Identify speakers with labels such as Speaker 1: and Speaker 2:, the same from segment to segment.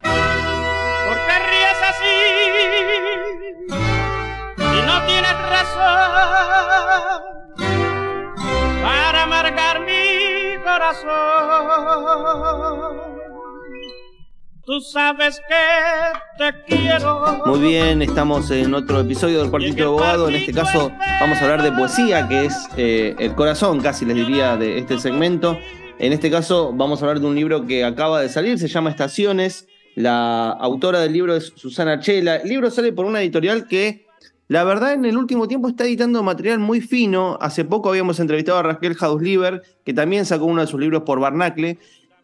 Speaker 1: ¿Por qué ríes así? Y no tienes razón para amargar mi corazón. Tú sabes que te quiero.
Speaker 2: Muy bien, estamos en otro episodio del Cuartito de Abogado. En este caso vamos a hablar de poesía, que es eh, el corazón, casi les diría, de este segmento. En este caso vamos a hablar de un libro que acaba de salir, se llama Estaciones. La autora del libro es Susana Chela. El libro sale por una editorial que, la verdad, en el último tiempo está editando material muy fino. Hace poco habíamos entrevistado a Raquel Hausliber, que también sacó uno de sus libros por Barnacle.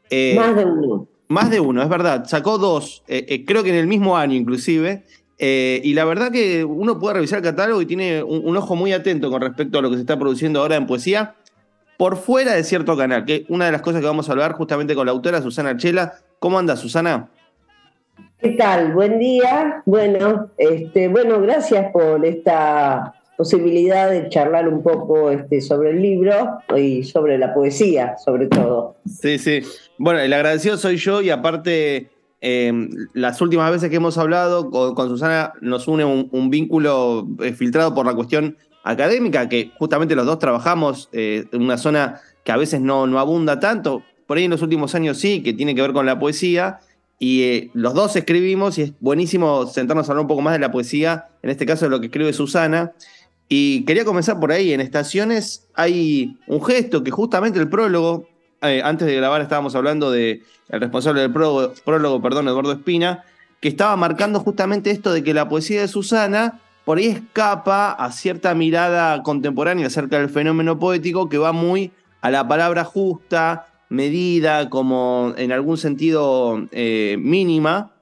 Speaker 3: Eh, Más de uno.
Speaker 2: Más de uno, es verdad. Sacó dos, eh, eh, creo que en el mismo año inclusive. Eh, y la verdad que uno puede revisar el catálogo y tiene un, un, ojo muy atento con respecto a lo que se está produciendo ahora en poesía, por fuera de cierto canal, que una de las cosas que vamos a hablar justamente con la autora Susana Chela. ¿Cómo anda, Susana?
Speaker 3: ¿Qué tal? Buen día. Bueno, este, bueno, gracias por esta posibilidad de charlar un poco este, sobre el libro y sobre la poesía, sobre todo.
Speaker 2: Sí, sí. Bueno, el agradecido soy yo y aparte eh, las últimas veces que hemos hablado con, con Susana nos une un, un vínculo eh, filtrado por la cuestión académica, que justamente los dos trabajamos eh, en una zona que a veces no, no abunda tanto, por ahí en los últimos años sí, que tiene que ver con la poesía, y eh, los dos escribimos y es buenísimo sentarnos a hablar un poco más de la poesía, en este caso de lo que escribe Susana. Y quería comenzar por ahí, en Estaciones hay un gesto que justamente el prólogo, eh, antes de grabar estábamos hablando de el responsable del prólogo, prólogo, perdón, Eduardo Espina, que estaba marcando justamente esto de que la poesía de Susana por ahí escapa a cierta mirada contemporánea acerca del fenómeno poético que va muy a la palabra justa, medida, como en algún sentido eh, mínima.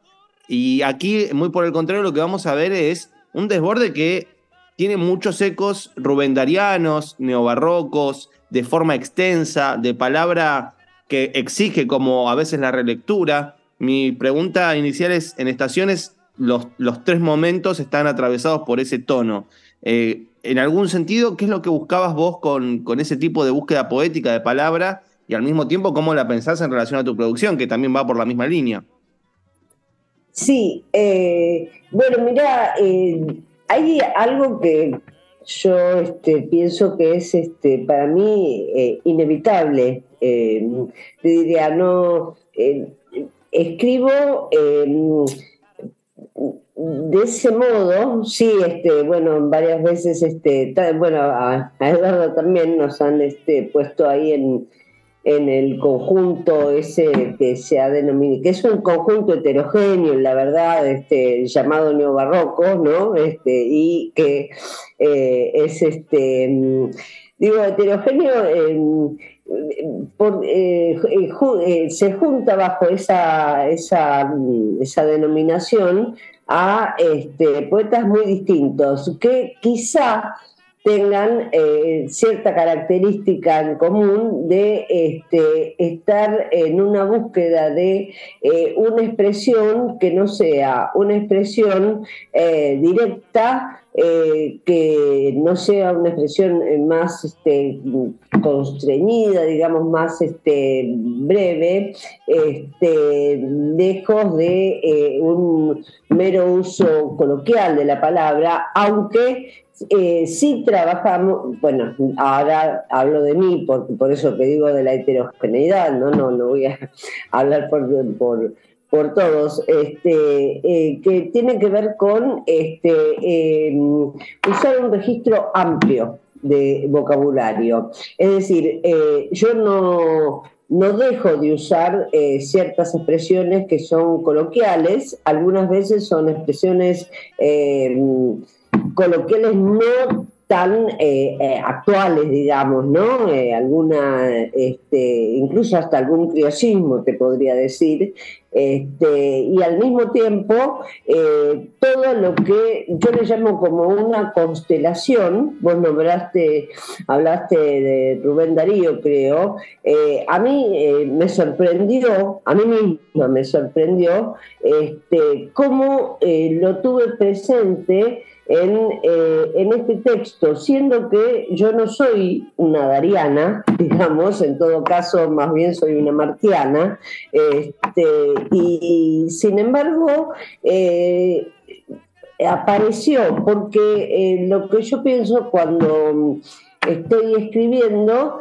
Speaker 2: Y aquí, muy por el contrario, lo que vamos a ver es un desborde que tiene muchos ecos rubendarianos, neobarrocos, de forma extensa, de palabra que exige como a veces la relectura. Mi pregunta inicial es, en estaciones, los, los tres momentos están atravesados por ese tono. Eh, en algún sentido, ¿qué es lo que buscabas vos con, con ese tipo de búsqueda poética de palabra? Y al mismo tiempo, ¿cómo la pensás en relación a tu producción, que también va por la misma línea?
Speaker 3: Sí, eh, bueno, mira, eh, hay algo que yo este, pienso que es este, para mí inevitable. Eh, diría, no, escribo de ese modo, sí, este, bueno, varias veces, este, bueno, a, a Eduardo también nos han este, puesto ahí en, en el conjunto ese que se ha denominado, que es un conjunto heterogéneo, la verdad, este, llamado neobarroco, ¿no? Este, y que eh, es este, digo, heterogéneo. Eh, por, eh, se junta bajo esa, esa, esa denominación a este, poetas muy distintos, que quizá tengan eh, cierta característica en común de este, estar en una búsqueda de eh, una expresión que no sea una expresión eh, directa, que no sea una expresión más este, constreñida, digamos, más este, breve, este, lejos de un mero uso coloquial de la palabra, aunque eh, sí trabajamos, bueno, ahora hablo de mí, por, por eso que digo de la heterogeneidad, ¿no? No, no voy a hablar por, por, por todos, este, eh, que tiene que ver con este, em, usar un registro amplio de vocabulario. Es decir, eh, yo no, no dejo de usar eh, ciertas expresiones que son coloquiales, algunas veces son expresiones em, coloquiales no tan eh, eh, actuales, digamos, ¿no? Eh, alguna, este, incluso hasta algún criosismo, te podría decir, este, y al mismo tiempo todo lo que yo le llamo como una constelación, vos nombraste, hablaste de Rubén Darío, creo, a mí me sorprendió, a mí misma me sorprendió, este, cómo lo tuve presente eh, en, este texto, siendo que yo no soy una dariana, digamos, en todo caso más bien soy una martiana, este, y sin embargo eh, apareció, porque eh, lo que yo pienso cuando estoy escribiendo,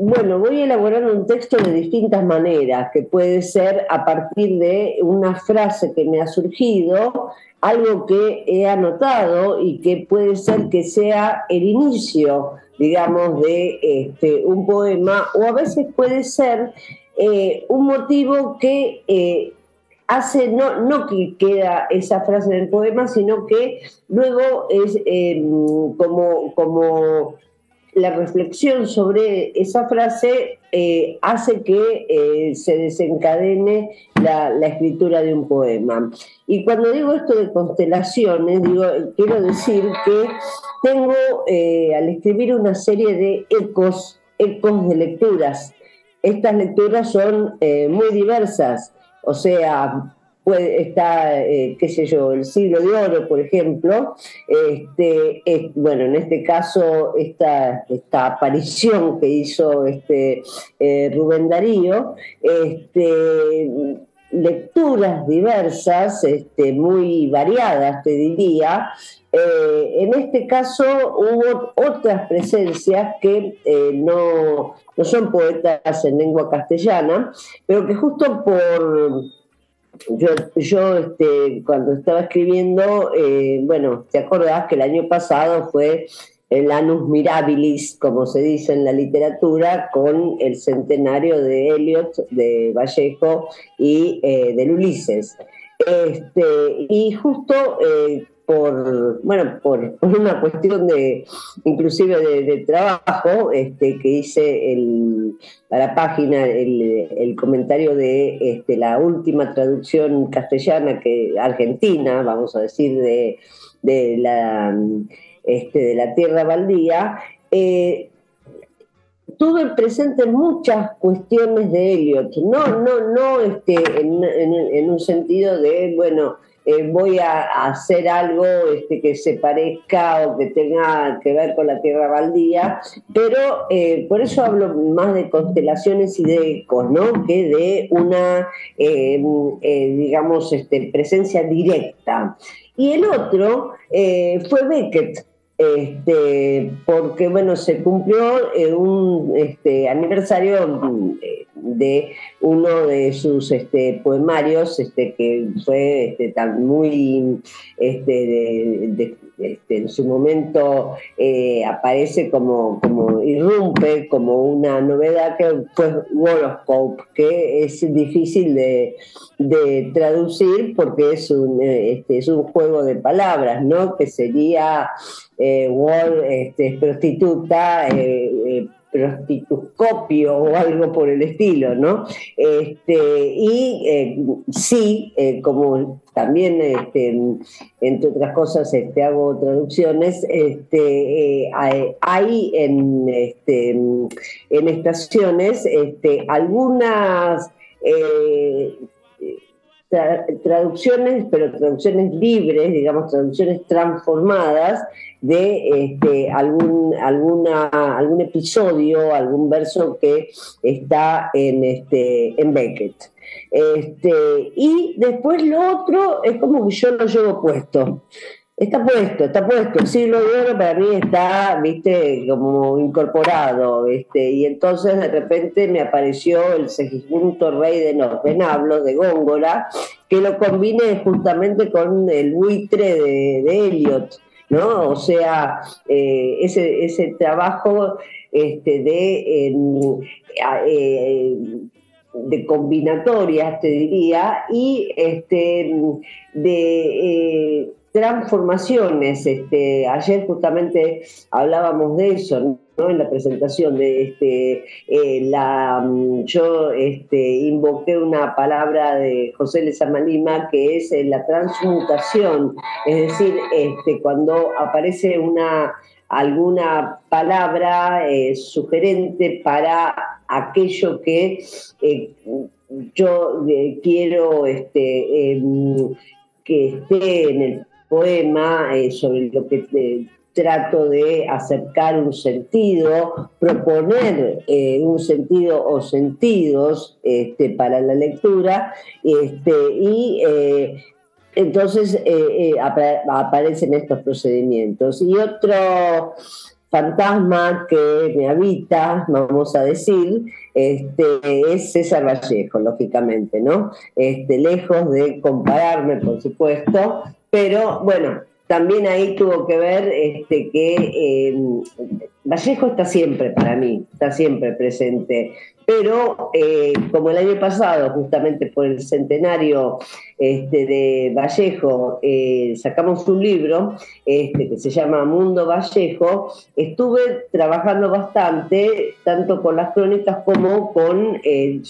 Speaker 3: bueno, voy a elaborar un texto de distintas maneras, que puede ser a partir de una frase que me ha surgido, algo que he anotado y que puede ser que sea el inicio, digamos, de este, un poema, o a veces puede ser eh, un motivo que eh, hace, no, no que queda esa frase en el poema, sino que luego es em, como, como la reflexión sobre esa frase eh, hace que eh, se desencadene la, escritura de un poema. Y cuando digo esto de constelaciones, digo, quiero decir que tengo eh, al escribir una serie de ecos, ecos de lecturas. Estas lecturas son muy diversas, o sea, está, eh, qué sé yo, el siglo de oro, por ejemplo, este, bueno, en este caso, esta, esta aparición que hizo este, eh, Rubén Darío, este, lecturas diversas, este, muy variadas, te diría. Eh, en este caso hubo otras presencias que no, no son poetas en lengua castellana, pero que justo por yo, yo este, cuando estaba escribiendo, eh, bueno, ¿te acordás que el año pasado fue el Anus Mirabilis, como se dice en la literatura, con el centenario de Eliot, de Vallejo y eh, del Ulises? Este, y justo eh, por, bueno, por, una cuestión de, inclusive de, trabajo, este, que hice el, la página el, comentario de este, la última traducción castellana, que argentina, vamos a decir, de, de la, este, de la tierra baldía, eh, tuve presente muchas cuestiones de Eliot, no, no, no este, en un sentido de, bueno, eh, voy a, hacer algo este, que se parezca o que tenga que ver con la tierra baldía, pero eh, por eso hablo más de constelaciones y de ecos, ¿no? Que de una, eh, digamos, este, presencia directa. Y el otro fue Beckett, este, porque bueno, se cumplió un aniversario de uno de sus este, poemarios, este, que fue este, tan muy, este, este, en su momento eh, aparece como, como irrumpe, como una novedad que fue Horoscope, que es difícil de, traducir porque es un, este, es un juego de palabras, ¿no? Que sería eh, este, prostituta, eh, eh prostituscopio o algo por el estilo, ¿no? Este, y eh, sí, eh, como también, este, entre otras cosas, este, hago traducciones, este, eh, hay en, este, en estaciones este, algunas traducciones, pero traducciones libres, digamos, traducciones transformadas de este, algún, alguna, algún episodio, algún verso que está en, este, en Beckett. Este, y después lo otro es como que yo lo llevo puesto. Está puesto, está puesto. El siglo de oro para mí está, viste, como incorporado. Este, y entonces de repente me apareció el Segismundo Rey de los Venablos, de Góngora, que lo combine justamente con el buitre de, de Eliot. ¿No? O sea, eh, ese, ese trabajo este, de, eh, de combinatorias, te diría, y este, de eh, transformaciones. Este, ayer justamente hablábamos de eso, En la presentación de este, eh, la, mm, yo este, invoqué una palabra de José Lezama Lima que es eh, la transmutación, es decir, este, cuando aparece una alguna palabra eh, sugerente para aquello que yo quiero este, em, que esté en el poema sobre lo que trato de acercar un sentido, proponer eh, un sentido o sentidos este, para la lectura, este, y entonces aparecen estos procedimientos. Y otro fantasma que me habita, vamos a decir, este, es César Vallejo, lógicamente, ¿no? Lejos de compararme, por supuesto, pero bueno, también ahí tuvo que ver este, que eh, Vallejo está siempre para mí, está siempre presente. Pero eh, como el año pasado, justamente por el centenario este, de Vallejo, eh, sacamos un libro este, que se llama Mundo Vallejo, estuve trabajando bastante, tanto con las crónicas como con el,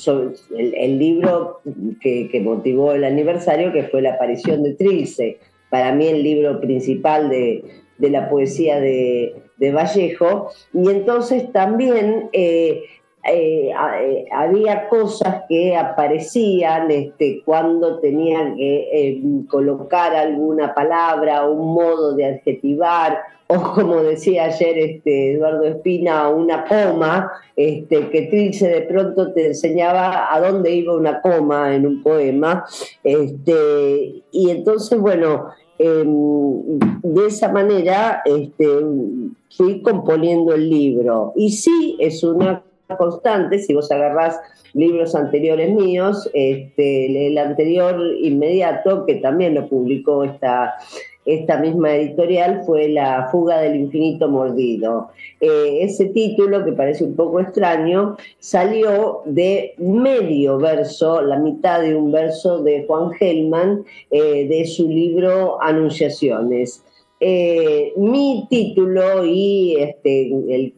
Speaker 3: libro que, que motivó el aniversario, que fue la aparición de Trilce para mí el libro principal de, la poesía de, Vallejo, y entonces también eh, eh, eh, había cosas que aparecían este, cuando tenían que colocar alguna palabra, un modo de adjetivar, o como decía ayer este, Eduardo Espina, una coma, este, que Trilce de pronto te enseñaba a dónde iba una coma en un poema. Y entonces, bueno, em, de esa manera fui componiendo el libro. Y sí, es una constante, si vos agarrás libros anteriores míos, este, el anterior inmediato, que también lo publicó esta esta misma editorial fue La fuga del infinito mordido. Eh, ese título, que parece un poco extraño, salió de medio verso, la mitad de un verso de Juan Gelman, eh, de su libro Anunciaciones. Eh, mi título y este, el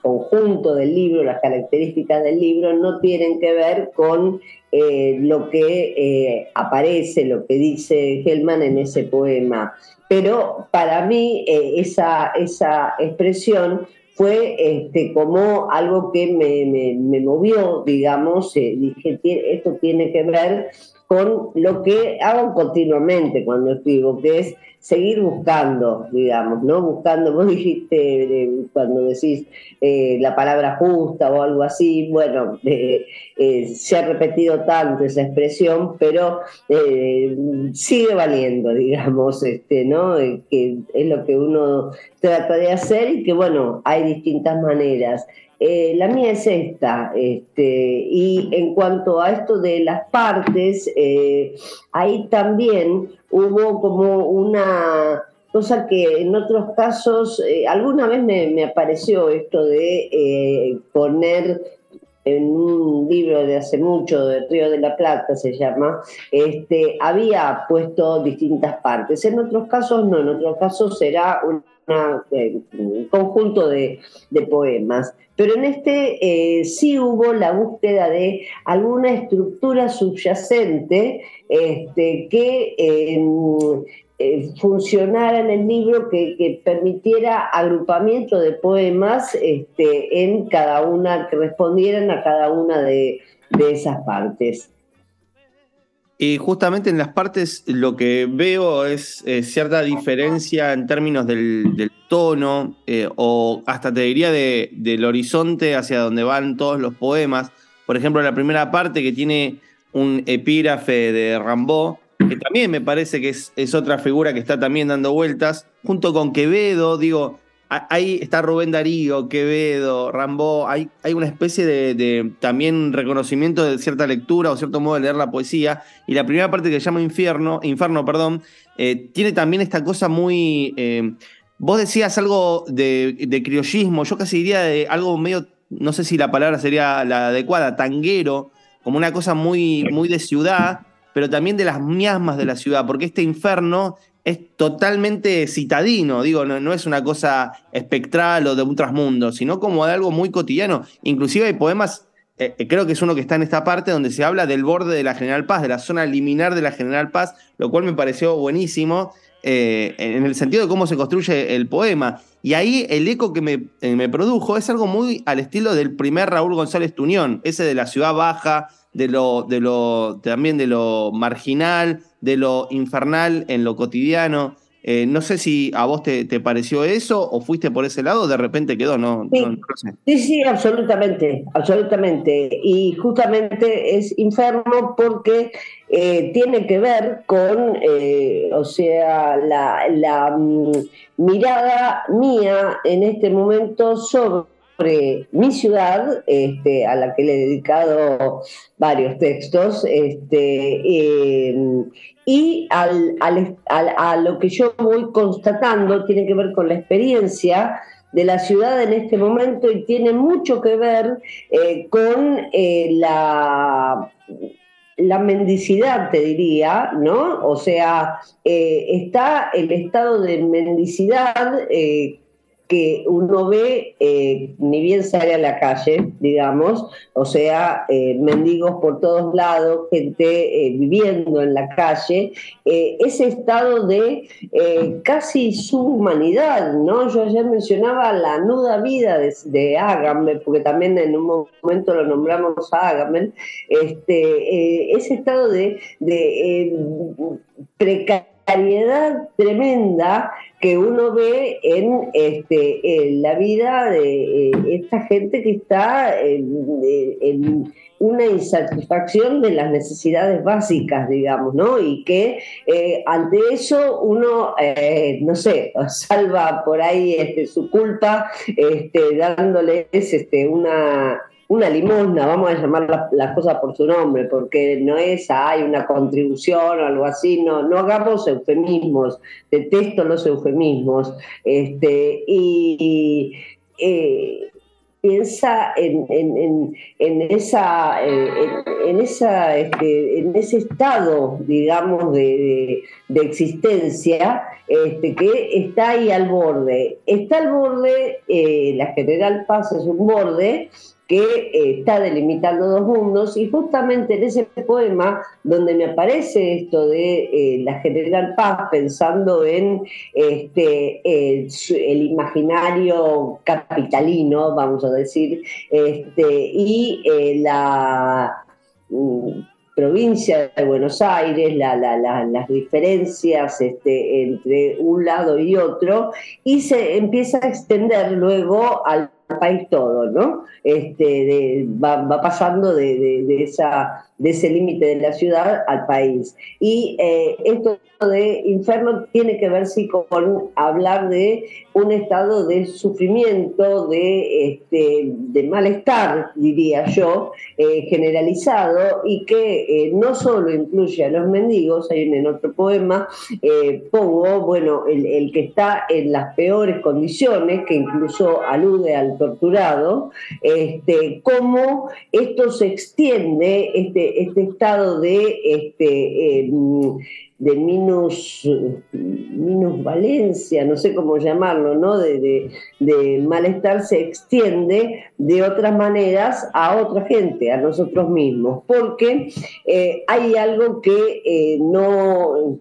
Speaker 3: conjunto del libro, las características del libro, no tienen que ver con eh, lo que eh, aparece, lo que dice Hellman en ese poema. Pero para mí esa, esa expresión fue este, como algo que me, me movió, digamos, dije, esto tiene que ver con lo que hago continuamente cuando escribo, que es seguir buscando, digamos, ¿no? Buscando, vos dijiste cuando decís eh, la palabra justa o algo así, bueno, eh, eh, se ha repetido tanto esa expresión, pero sigue valiendo, digamos, este, ¿no? que es lo que uno trata de hacer y que, bueno, hay distintas maneras. La mía es esta, este, y en cuanto a esto de las partes, ahí también hubo como una cosa que en otros casos, eh, alguna vez me, apareció esto de eh, poner en un libro de hace mucho, de Río de la Plata se llama, este, había puesto distintas partes. En otros casos no, en otros casos será un conjunto de, poemas. Pero en este eh, sí hubo la búsqueda de alguna estructura subyacente este, que eh, funcionara en el libro, que, permitiera agrupamiento de poemas este, en cada una, que respondieran a cada una de esas partes.
Speaker 2: Y justamente en las partes lo que veo es eh, cierta diferencia en términos del, tono, eh, o hasta te diría del horizonte hacia donde van todos los poemas. Por ejemplo, la primera parte que tiene un epígrafe de Rambaud, que también me parece que es, otra figura que está también dando vueltas, junto con Quevedo, digo, ahí está Rubén Darío, Quevedo, Rambó, hay, hay una especie de, también reconocimiento de cierta lectura o cierto modo de leer la poesía. Y la primera parte que se llama Infierno, Inferno, perdón, eh, tiene también esta cosa muy. Eh, vos decías algo de, de, criollismo, yo casi diría de algo medio, no sé si la palabra sería la adecuada, tanguero, como una cosa muy, muy de ciudad, pero también de las miasmas de la ciudad, porque este infierno es totalmente citadino, digo, no, es una cosa espectral o de un trasmundo, sino como de algo muy cotidiano. Inclusive hay poemas, eh, eh, creo que es uno que está en esta parte donde se habla del borde de la General Paz, de la zona liminar de la General Paz, lo cual me pareció buenísimo eh, en el sentido de cómo se construye el poema. Y ahí el eco que me, me produjo es algo muy al estilo del primer Raúl González Tuñón, ese de la ciudad baja, de lo, de lo, también de lo marginal, de lo infernal en lo cotidiano. Eh, no sé si a vos te, pareció eso o fuiste por ese lado, de repente quedó, no,
Speaker 3: sí. Sí, sí, absolutamente, absolutamente. Y justamente es inferno porque eh, tiene que ver con, eh, o sea, la, la mm, mirada mía en este momento sobre sobre mi ciudad, este, a la que le he dedicado varios textos, este, em, y al, a lo que yo voy constatando tiene que ver con la experiencia de la ciudad en este momento y tiene mucho que ver eh, con eh, la la mendicidad, te diría, ¿no? O sea, eh, está el estado de mendicidad que uno ve, eh, ni bien sale a la calle, digamos, o sea, eh, mendigos por todos lados, gente eh, viviendo en la calle, ese estado de casi subhumanidad, ¿no? Yo ayer mencionaba la nuda vida de, de porque también en un momento lo nombramos a Agamben, este, ese estado de, de precariedad tremenda que uno ve en, este, la vida de eh, esta gente que está en, una insatisfacción de las necesidades básicas, digamos, ¿no? Y que eh, ante eso uno, eh, no sé, salva por ahí este, su culpa, este, dándoles este, una una limosna, vamos a llamar las cosas por su nombre, porque no es, hay una contribución o algo así, no, no hagamos eufemismos, detesto los eufemismos, este, y, eh, piensa en, esa, eh, en, esa este, en ese estado, digamos, de, existencia este, que está ahí al borde. Está al borde, eh, la General Paz es un borde, que eh, está delimitando dos mundos y justamente en ese poema donde me aparece esto de eh, la General Paz pensando en este, el imaginario capitalino, vamos a decir, este, y eh, la mm, provincia de Buenos Aires, las diferencias este, entre un lado y otro, y se empieza a extender luego al país todo, ¿no? Este, va, pasando de, esa, de ese límite de la ciudad al país. Y eh, esto de inferno tiene que ver sí con hablar de un estado de sufrimiento, de, este, de malestar, diría yo, eh, generalizado y que eh, no solo incluye a los mendigos, hay en otro poema, pongo, bueno, el, el que está en las peores condiciones, que incluso alude al torturado, este, cómo esto se extiende, este, este estado de, este, em, de minus, minusvalencia, no sé cómo llamarlo, ¿no? De, malestar se extiende de otras maneras a otra gente, a nosotros mismos, porque eh, hay algo que eh, no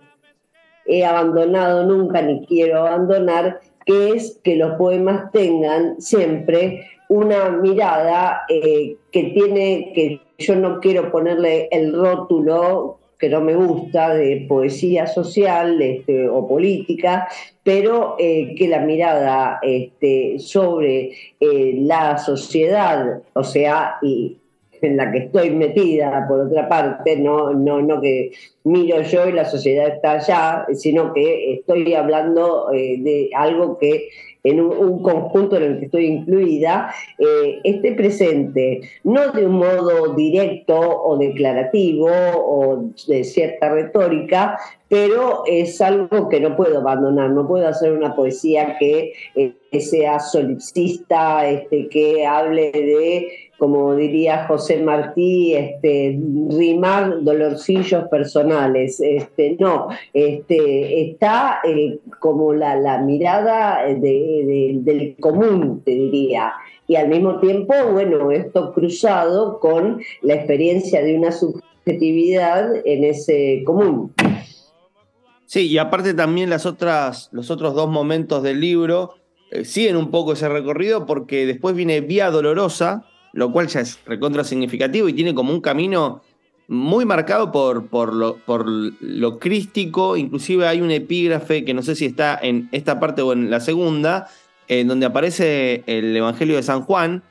Speaker 3: he abandonado nunca ni quiero abandonar, que es que los poemas tengan siempre una mirada eh, que tiene, que yo no quiero ponerle el rótulo que no me gusta de poesía social este, o política, pero eh, que la mirada este, sobre eh, la sociedad, o sea, en la que estoy metida, por otra parte, no, no, no que miro yo y la sociedad está allá, sino que estoy hablando eh, de algo que en un, conjunto en el que estoy incluida, eh, esté presente, no de un modo directo o declarativo o de cierta retórica, pero es algo que no puedo abandonar, no puedo hacer una poesía que, eh, sea solipsista, este, que hable de, como diría José Martí, este, rimar dolorcillos personales. Este, no, este, está eh, como la, mirada del común, te diría. Y al mismo tiempo, bueno, esto cruzado con la experiencia de una subjetividad en ese común.
Speaker 2: Sí, y aparte también las otras, los otros dos momentos del libro eh, siguen un poco ese recorrido porque después viene Vía Dolorosa, lo cual ya es recontra significativo y tiene como un camino muy marcado por, por, lo, por lo crístico, inclusive hay un epígrafe que no sé si está en esta parte o en la segunda, en donde aparece el Evangelio de San Juan,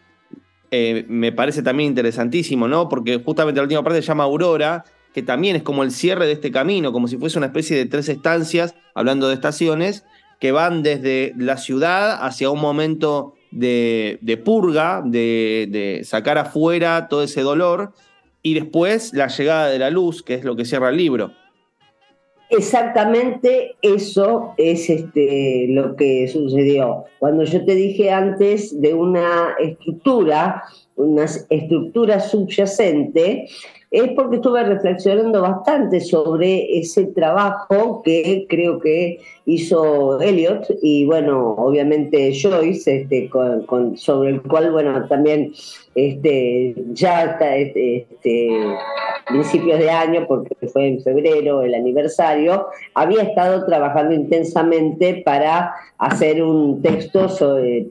Speaker 2: eh, me parece también interesantísimo, ¿no? Porque justamente la última parte se llama Aurora que también es como el cierre de este camino, como si fuese una especie de tres estancias, hablando de estaciones, que van desde la ciudad hacia un momento de, purga, de, sacar afuera todo ese dolor, y después la llegada de la luz, que es lo que cierra el libro.
Speaker 3: Exactamente eso es este, lo que sucedió. Cuando yo te dije antes de una estructura, una estructura subyacente, es porque estuve reflexionando bastante sobre ese trabajo que creo que hizo Elliot y bueno, obviamente Joyce, este, con, sobre el cual, bueno, también este, ya hasta este, este, principios de año, porque fue en febrero el aniversario, había estado trabajando intensamente para hacer un texto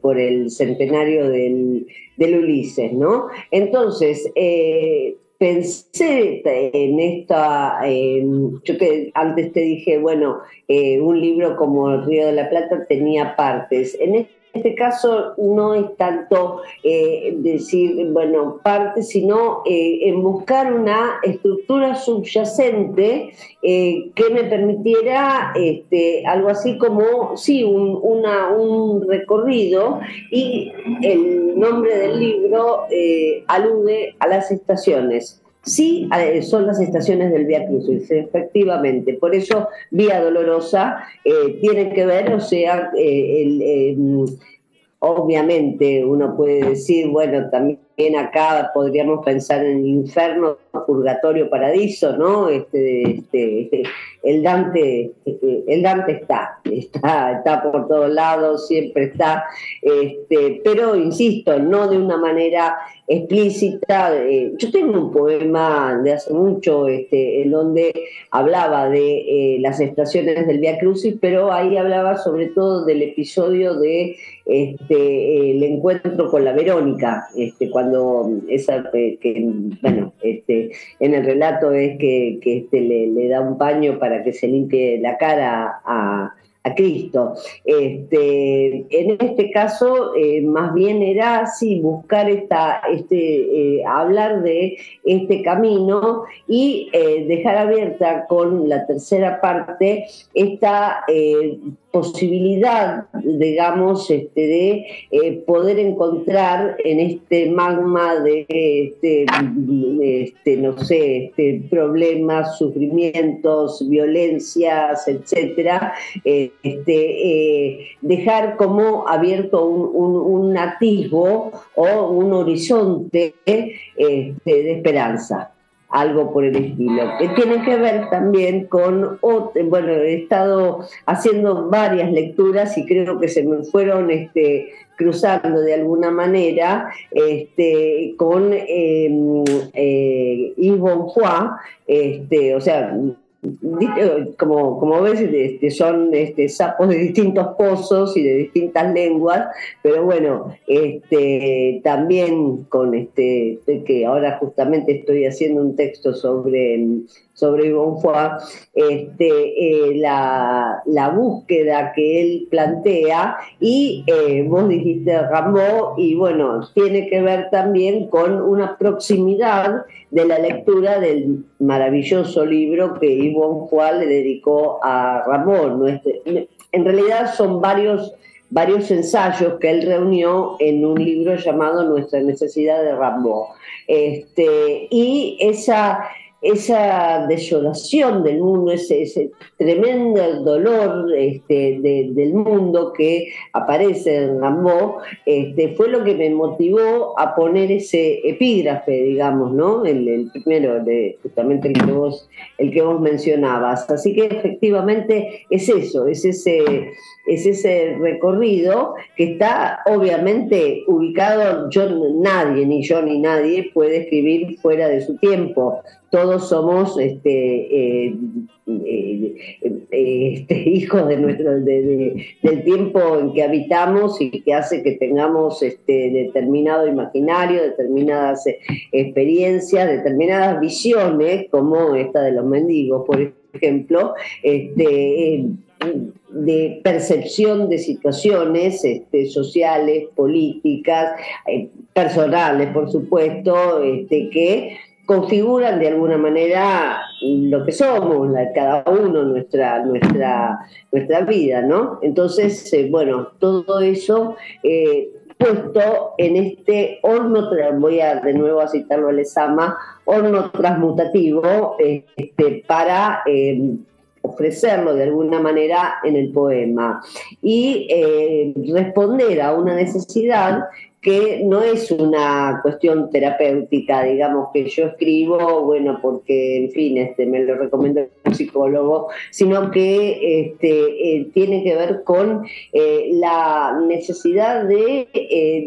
Speaker 3: por el centenario del, del Ulises, ¿no? Entonces, eh, pensé en esta, yo que antes te dije, bueno, eh, un libro como El Río de la Plata tenía partes. En este caso no es tanto eh, decir, bueno, parte, sino eh, en buscar una estructura subyacente eh, que me permitiera este, algo así como, sí, un, un recorrido y el nombre del libro alude a las estaciones. Sí, son las estaciones del Vía Crucis, efectivamente. Por eso Vía Dolorosa eh, tiene que ver, o sea, eh, obviamente uno puede decir, bueno, también acá podríamos pensar en el infierno, purgatorio, paradiso, ¿no? Este, este, el Dante, el Dante está, está, está por todos lados, siempre está, este, pero insisto, no de una manera explícita. Eh, yo tengo un poema de hace mucho este, en donde hablaba de eh, las estaciones del Via Crucis, pero ahí hablaba sobre todo del episodio de este, el encuentro con la Verónica, este, cuando esa, eh, que, bueno, este, en el relato es que, este, le, da un paño para que se limpie la cara a, Cristo. Este, en este caso, eh, más bien era sí buscar esta, este, eh, hablar de este camino y dejar abierta con la tercera parte esta posibilidad, digamos, este, de eh, poder encontrar en este magma de, este, este, no sé, este, problemas, sufrimientos, violencias, etcétera, eh, dejar como abierto un, un, atisbo o un horizonte de esperanza algo por el estilo, que tiene que ver también con, bueno, he estado haciendo varias lecturas y creo que se me fueron este, cruzando de alguna manera este, con eh, eh, Yves Bonfoy, este, o sea, como, como ves, este, son este, sapos de distintos pozos y de distintas lenguas, pero bueno, este, también con este, que ahora justamente estoy haciendo un texto sobre, sobre Bonfoy, este, eh, la, la, búsqueda que él plantea y eh, vos dijiste Rambo y bueno, tiene que ver también con una proximidad de la lectura del maravilloso libro que Yvonne Foy le dedicó a Ramón. En realidad son varios varios ensayos que él reunió en un libro llamado Nuestra necesidad de Rambo. Este, y esa, esa desolación del mundo, ese, ese tremendo dolor este, del mundo que aparece en Rambo, este, fue lo que me motivó a poner ese epígrafe, digamos, ¿no? El, primero, de, justamente el que, vos, el que vos mencionabas. Así que efectivamente es eso, es ese es ese recorrido que está obviamente ubicado, yo nadie, ni yo ni nadie puede escribir fuera de su tiempo. Todos somos este, eh, eh, eh, este, hijos de nuestro, del tiempo en que habitamos y que hace que tengamos este, determinado imaginario, determinadas experiencias, determinadas visiones, como esta de los mendigos, por ejemplo, este, de percepción de situaciones este, sociales, políticas, eh, personales, por supuesto, este, que configuran de alguna manera lo que somos, cada uno, nuestra, nuestra, nuestra vida, ¿no? Entonces, eh, bueno, todo eso eh, puesto en este horno, voy a de nuevo a citarlo a Lesama, horno transmutativo este, para ofrecerlo de alguna manera en el poema y eh, responder a una necesidad que no es una cuestión terapéutica, digamos, que yo escribo, bueno, porque, en fin, este, me lo recomiendo un psicólogo, sino que este, eh, tiene que ver con eh, la necesidad de,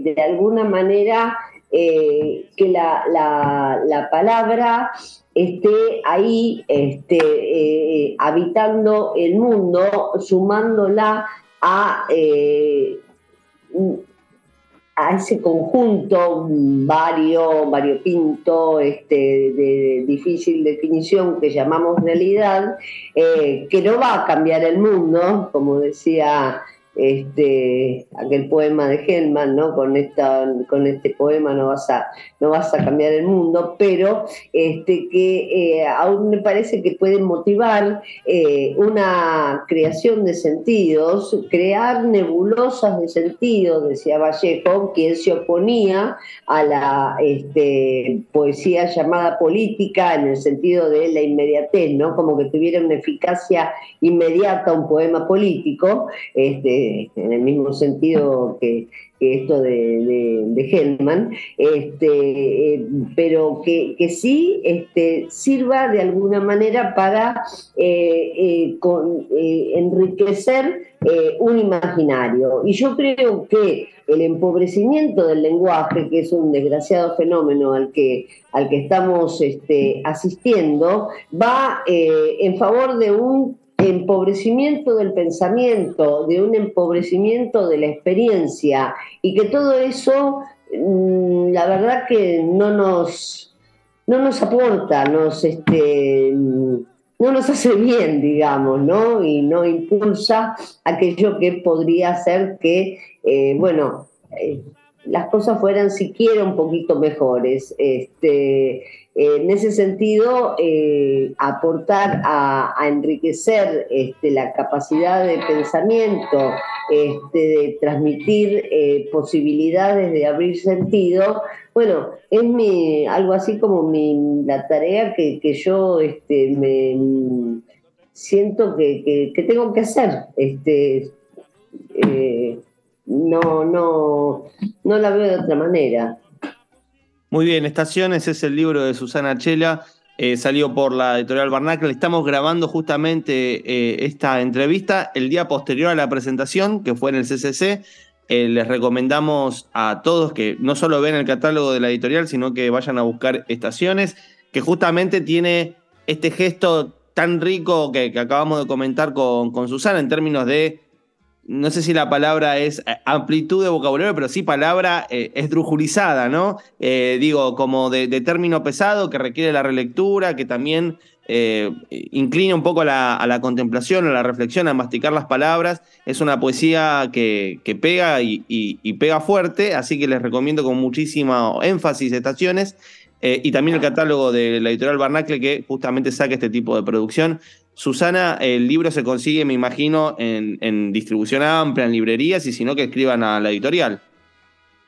Speaker 3: de alguna manera, que la, la, la palabra esté ahí este, eh, habitando el mundo, sumándola a, eh, a ese conjunto vario, variopinto, este, de difícil definición que llamamos realidad, eh, que no va a cambiar el mundo, como decía este, aquel poema de Hellman, ¿no? Con, esta, con este poema no vas, a, no vas a cambiar el mundo, pero este, que eh, aún me parece que puede motivar eh, una creación de sentidos, crear nebulosas de sentidos, decía Vallejo, quien se oponía a la este, poesía llamada política en el sentido de la inmediatez, ¿no? Como que tuviera una eficacia inmediata un poema político. Este, en el mismo sentido que, esto de, de, Hellman, este, eh, pero que, sí este, sirva de alguna manera para eh, eh, enriquecer un imaginario. Y yo creo que el empobrecimiento del lenguaje, que es un desgraciado fenómeno al que, al que estamos este, asistiendo, va en favor de un empobrecimiento del pensamiento, de un empobrecimiento de la experiencia y que todo eso, mm, la verdad que no nos, no nos aporta, este, no nos hace bien, digamos, ¿no? Y no impulsa aquello que podría hacer que, eh, bueno, eh, las cosas fueran siquiera un poquito mejores. Este, en ese sentido, eh, aportar a, enriquecer este, la capacidad de pensamiento, este, de transmitir eh, posibilidades de abrir sentido, bueno, es mi, algo así como mi, la tarea que, yo este, me siento que, tengo que hacer. Este, eh, no, no, no la veo de otra manera.
Speaker 2: Muy bien, Estaciones es el libro de Susana Chela, eh, salió por la editorial Barnacle. Estamos grabando justamente eh, esta entrevista el día posterior a la presentación, que fue en el CCC. Eh, les recomendamos a todos que no solo vean el catálogo de la editorial, sino que vayan a buscar Estaciones, que justamente tiene este gesto tan rico que, acabamos de comentar con, con Susana en términos de no sé si la palabra es eh, amplitud de vocabulario, pero sí palabra eh, esdrujulizada, ¿no? Eh, digo, como de, término pesado que requiere la relectura, que también eh, inclina un poco a la, contemplación, a la reflexión, a masticar las palabras. Es una poesía que, pega y, pega fuerte, así que les recomiendo con muchísimo énfasis estaciones. Y también el catálogo de la editorial Barnacle que justamente saca este tipo de producción. Susana, el libro se consigue, me imagino, en, distribución amplia, en librerías, y si no, que escriban a la editorial.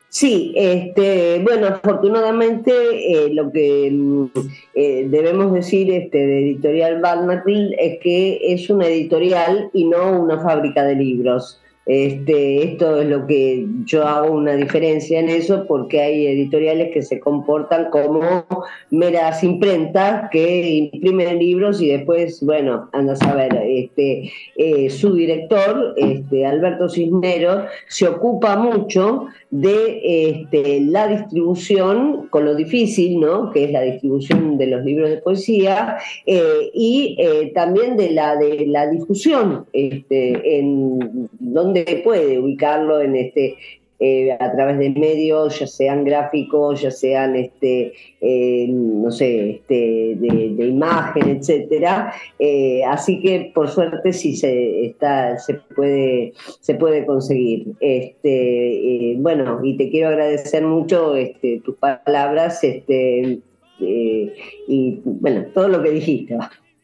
Speaker 3: Sí, este, bueno, afortunadamente eh, lo que mm, eh, debemos decir este, de Editorial Barnacle es que es una editorial y no una fábrica de libros. Este, esto es lo que yo hago una diferencia en eso porque hay editoriales que se comportan como meras imprentas que imprimen libros y después, bueno, andas a ver, este, eh, su director, este, Alberto Cisneros, se ocupa mucho de este, la distribución, con lo difícil, ¿no? que es la distribución de los libros de poesía, eh, y eh, también de la, de la difusión, este, en donde puede ubicarlo en este eh, a través de medios, ya sean gráficos, ya sean este, eh, no sé, este, de, imagen, etcétera. Eh, así que por suerte sí se está, se puede, se puede conseguir. Este, bueno, y te quiero agradecer mucho este, tus palabras, este, y bueno, todo lo que dijiste.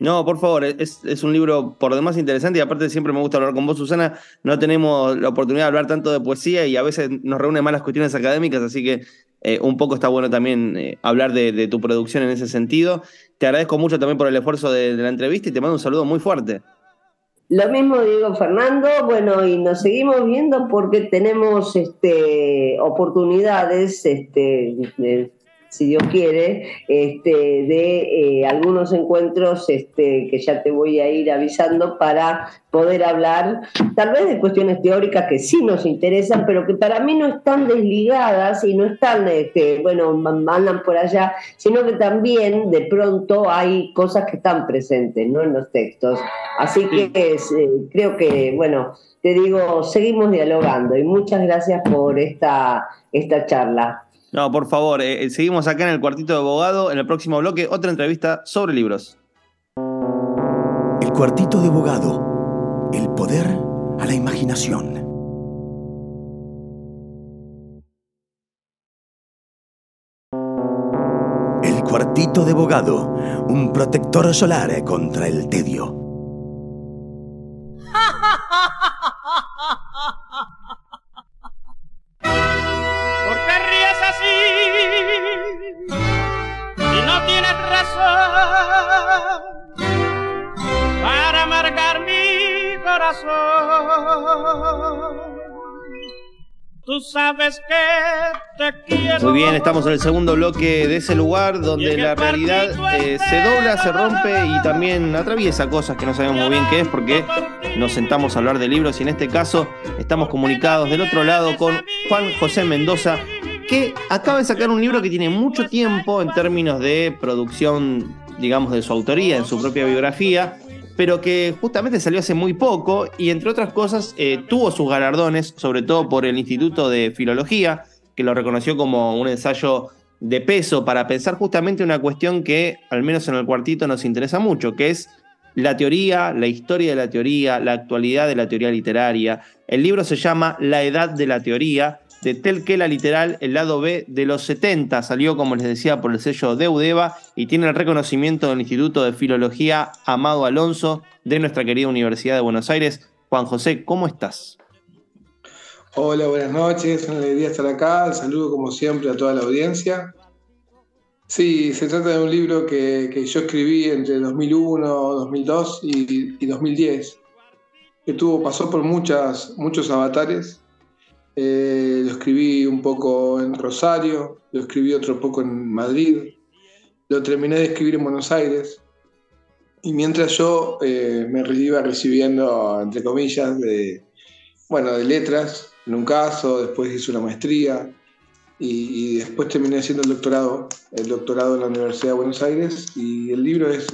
Speaker 2: No, por favor, es, un libro por demás interesante y aparte siempre me gusta hablar con vos, Susana. No tenemos la oportunidad de hablar tanto de poesía y a veces nos reúnen más las cuestiones académicas, así que eh, un poco está bueno también eh, hablar de, tu producción en ese sentido. Te agradezco mucho también por el esfuerzo de, la entrevista y te mando un saludo muy fuerte.
Speaker 3: Lo mismo digo, Fernando. Bueno, y nos seguimos viendo porque tenemos este, oportunidades este, si Dios quiere, este, de eh, algunos encuentros este, que ya te voy a ir avisando para poder hablar tal vez de cuestiones teóricas que sí nos interesan, pero que para mí no están desligadas y no están, este, bueno, andan por allá, sino que también de pronto hay cosas que están presentes ¿no? en los textos. Así que eh, creo que, bueno, te digo, seguimos dialogando y muchas gracias por esta, esta charla.
Speaker 2: No, por favor, eh, eh, seguimos acá en el cuartito de abogado. En el próximo bloque, otra entrevista sobre libros.
Speaker 4: El cuartito de abogado. El poder a la imaginación. El cuartito de abogado. Un protector solar contra el tedio.
Speaker 1: Tú sabes que te quiero.
Speaker 2: Muy bien, estamos en el segundo bloque de ese lugar donde la realidad eh, se dobla, se rompe y también atraviesa cosas que no sabemos muy bien qué es porque nos sentamos a hablar de libros y en este caso estamos comunicados del otro lado con Juan José Mendoza que acaba de sacar un libro que tiene mucho tiempo en términos de producción, digamos, de su autoría, en su propia biografía pero que justamente salió hace muy poco y entre otras cosas eh, tuvo sus galardones, sobre todo por el Instituto de Filología, que lo reconoció como un ensayo de peso para pensar justamente una cuestión que al menos en el cuartito nos interesa mucho, que es la teoría, la historia de la teoría, la actualidad de la teoría literaria. El libro se llama La Edad de la Teoría de Telquela Literal, el lado B de los 70. Salió, como les decía, por el sello de Udeva y tiene el reconocimiento del Instituto de Filología Amado Alonso de nuestra querida Universidad de Buenos Aires. Juan José, ¿cómo estás?
Speaker 5: Hola, buenas noches, una alegría estar acá. El saludo, como siempre, a toda la audiencia. Sí, se trata de un libro que, yo escribí entre 2001, 2002 y, 2010, que tuvo, pasó por muchas, muchos avatares eh, lo escribí un poco en Rosario, lo escribí otro poco en Madrid, lo terminé de escribir en Buenos Aires. Y mientras yo eh, me iba recibiendo, entre comillas, de, bueno, de letras, en un caso, después hice una maestría y, y, después terminé haciendo el doctorado, el doctorado en la Universidad de Buenos Aires. Y el libro es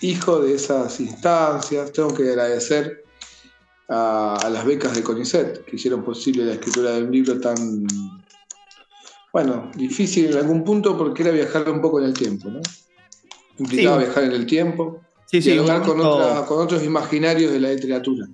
Speaker 5: hijo de esas instancias. Tengo que agradecer a, las becas de CONICET, que hicieron posible la escritura de un libro tan, bueno, difícil en algún punto porque era viajar un poco en el tiempo. ¿no? implicaba viajar en el tiempo,
Speaker 2: sí, sí,
Speaker 5: dialogar con, con otros imaginarios de la literatura.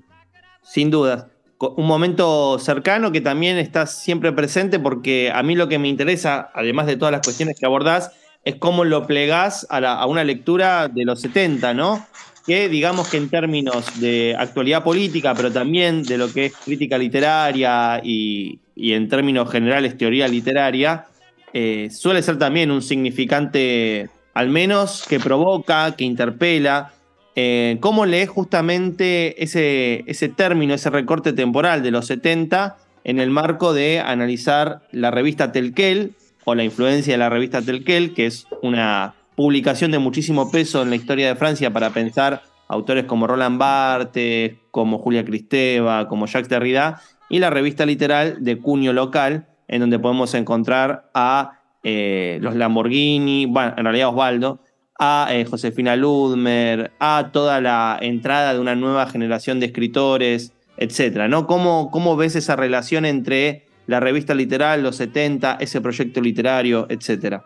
Speaker 2: Sin duda. Un momento cercano que también está siempre presente porque a mí lo que me interesa, además de todas las cuestiones que abordás, es cómo lo plegás a, a una lectura de los 70, ¿no? Que digamos que en términos de actualidad política, pero también de lo que es crítica literaria y, en términos generales teoría literaria, eh, suele ser también un significante, al menos que provoca, que interpela. Eh, ¿Cómo lees justamente ese, ese término, ese recorte temporal de los 70 en el marco de analizar la revista Telquel o la influencia de la revista Telquel, que es una publicación de muchísimo peso en la historia de Francia para pensar autores como Roland Barthes, como Julia Cristeva, como Jacques Derrida, y la revista literal de cuño local, en donde podemos encontrar a eh, los Lamborghini, bueno, en realidad Osvaldo, a eh, Josefina Ludmer, a toda la entrada de una nueva generación de escritores, etc. ¿no? ¿Cómo, ¿Cómo ves esa relación entre la revista literal, los 70, ese proyecto literario, etcétera?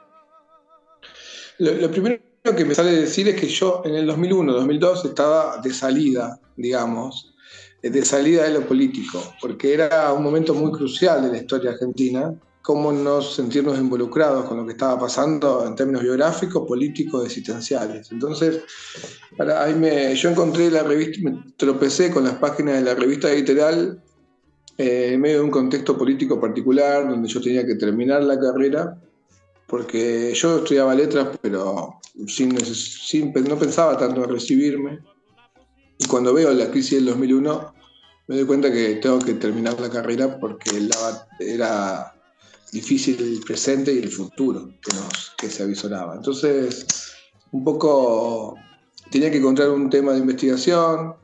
Speaker 5: Lo, primero que me sale decir es que yo en el 2001, 2002 estaba de salida, digamos, eh, de salida de lo político, porque era un momento muy crucial de la historia argentina, cómo no sentirnos involucrados con lo que estaba pasando en términos biográficos, políticos, existenciales. Entonces, ahí me, yo encontré la revista, me tropecé con las páginas de la revista literal eh, en medio de un contexto político particular, donde yo tenía que terminar la carrera porque yo estudiaba letras, pero sin, no pensaba tanto en recibirme. Y cuando veo la crisis del 2001, me doy cuenta que tengo que terminar la carrera porque era difícil el presente y el futuro que, nos, que se avisoraba. Entonces, un poco tenía que encontrar un tema de investigación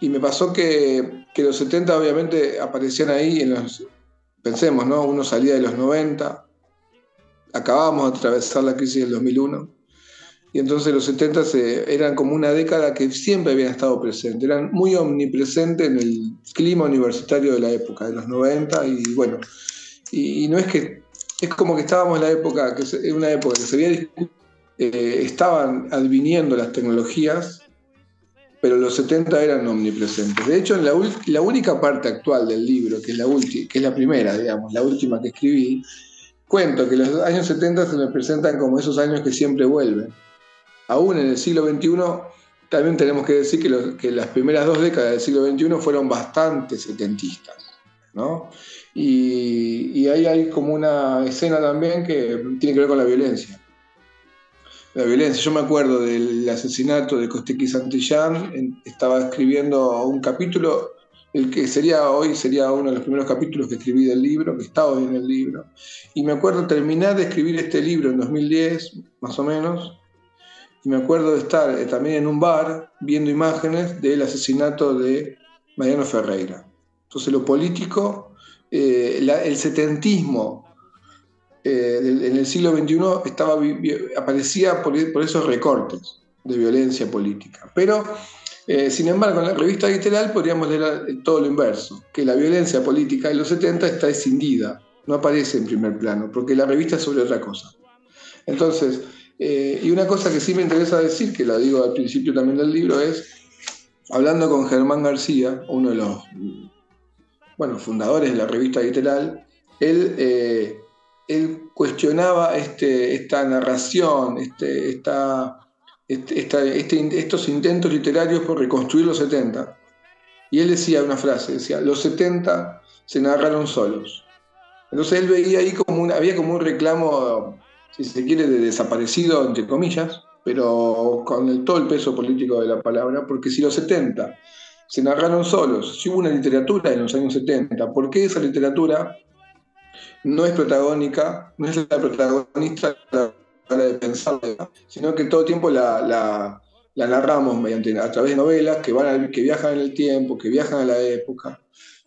Speaker 5: y me pasó que, que los 70 obviamente aparecían ahí en los, pensemos, ¿no? Uno salía de los 90 acabábamos de atravesar la crisis del 2001 y entonces los 70 eran como una década que siempre habían estado presentes, eran muy omnipresentes en el clima universitario de la época, de los 90 y bueno, y, no es que, es como que estábamos en la época, que es una época que se había eh, estaban adviniendo las tecnologías, pero los 70 eran omnipresentes. De hecho, en la, la única parte actual del libro, que es la, que es la primera, digamos, la última que escribí, Cuento que los años 70 se me presentan como esos años que siempre vuelven. Aún en el siglo XXI, también tenemos que decir que, las primeras dos décadas del siglo XXI fueron bastante setentistas. ¿no? Y, ahí hay como una escena también que tiene que ver con la violencia. La violencia, yo me acuerdo del asesinato de Costequi Santillán, estaba escribiendo un capítulo el que sería hoy sería uno de los primeros capítulos que escribí del libro, que está hoy en el libro. Y me acuerdo terminar de escribir este libro en 2010, más o menos, y me acuerdo de estar eh, también en un bar viendo imágenes del asesinato de Mariano Ferreira. Entonces lo político, eh, el setentismo eh, en el siglo XXI estaba, aparecía por, por esos recortes de violencia política. Pero eh, sin embargo, en la revista literal podríamos leer eh, todo lo inverso, que la violencia política de los 70 está escindida, no aparece en primer plano, porque la revista es sobre otra cosa. Entonces, eh, y una cosa que sí me interesa decir, que la digo al principio también del libro, es, hablando con Germán García, uno de los bueno, fundadores de la revista literal, él, él cuestionaba este, esta narración, este, esta este, este estos intentos literarios por reconstruir los 70. Y él decía una frase, decía, los 70 se narraron solos. Entonces él veía ahí como había como un reclamo, si se quiere, de desaparecido, entre comillas, pero con todo el peso político de la palabra, porque si los 70 se narraron solos, si hubo una literatura en los años 70, ¿por qué esa literatura no es protagónica, no es la protagonista de pensar, sino que todo el tiempo la, narramos mediante, a través de novelas que, van que viajan en el tiempo, que viajan a la época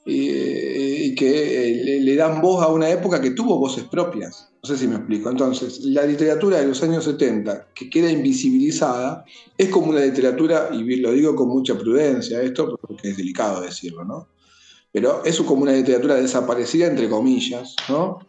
Speaker 5: y, que eh, le, dan voz a una época que tuvo voces propias. No sé si me explico. Entonces, la literatura de los años 70, que queda invisibilizada, es como una literatura, y lo digo con mucha prudencia esto, porque es delicado decirlo, ¿no? Pero es como una literatura desaparecida, entre comillas, ¿no?